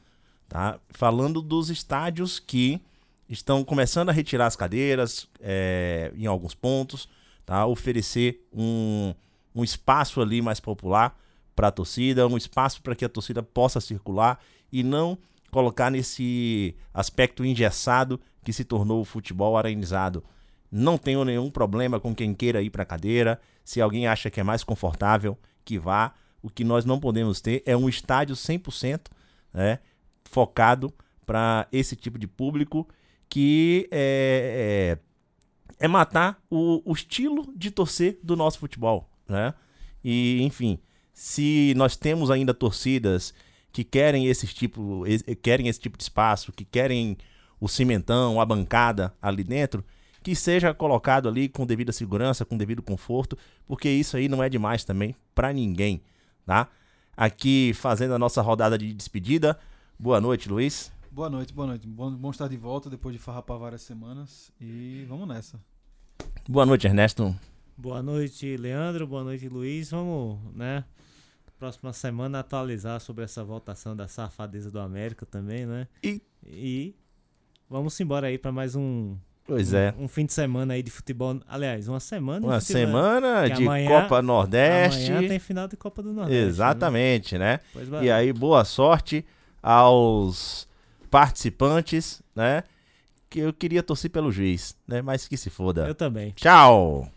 Speaker 2: tá? Falando dos estádios que estão começando a retirar as cadeiras é, em alguns pontos, tá? Oferecer um, um espaço ali mais popular para a torcida, um espaço para que a torcida possa circular e não colocar nesse aspecto engessado que se tornou o futebol arenizado. Não tenho nenhum problema com quem queira ir para a cadeira. Se alguém acha que é mais confortável, que vá. O que nós não podemos ter é um estádio 100% né, focado para esse tipo de público que é, é, é matar o, o estilo de torcer do nosso futebol, né? E, enfim, se nós temos ainda torcidas que querem esse tipo, querem esse tipo de espaço, que querem o cimentão, a bancada ali dentro, que seja colocado ali com devida segurança, com devido conforto, porque isso aí não é demais também para ninguém, tá? Aqui fazendo a nossa rodada de despedida. Boa noite, Luiz.
Speaker 3: Boa noite, boa noite. Bom, bom estar de volta depois de farrapar várias semanas e vamos nessa.
Speaker 2: Boa noite, Ernesto.
Speaker 4: Boa noite, Leandro. Boa noite, Luiz. Vamos, né? Próxima semana atualizar sobre essa votação da safadeza do América também, né?
Speaker 2: E-
Speaker 4: E vamos embora aí para mais um,
Speaker 2: Pois
Speaker 4: um,
Speaker 2: é.
Speaker 4: um fim de semana aí de futebol. Aliás, uma semana
Speaker 2: Uma
Speaker 4: de futebol.
Speaker 2: semana
Speaker 4: que
Speaker 2: de
Speaker 4: amanhã-
Speaker 2: Copa Nordeste.
Speaker 4: Amanhã tem final de Copa do Nordeste. né?
Speaker 2: Exatamente, né?
Speaker 4: Pois vai.
Speaker 2: E aí, boa sorte aos participantes, né? Que eu queria torcer pelo juiz, né? Mas que se foda.
Speaker 4: Eu também.
Speaker 2: Tchau!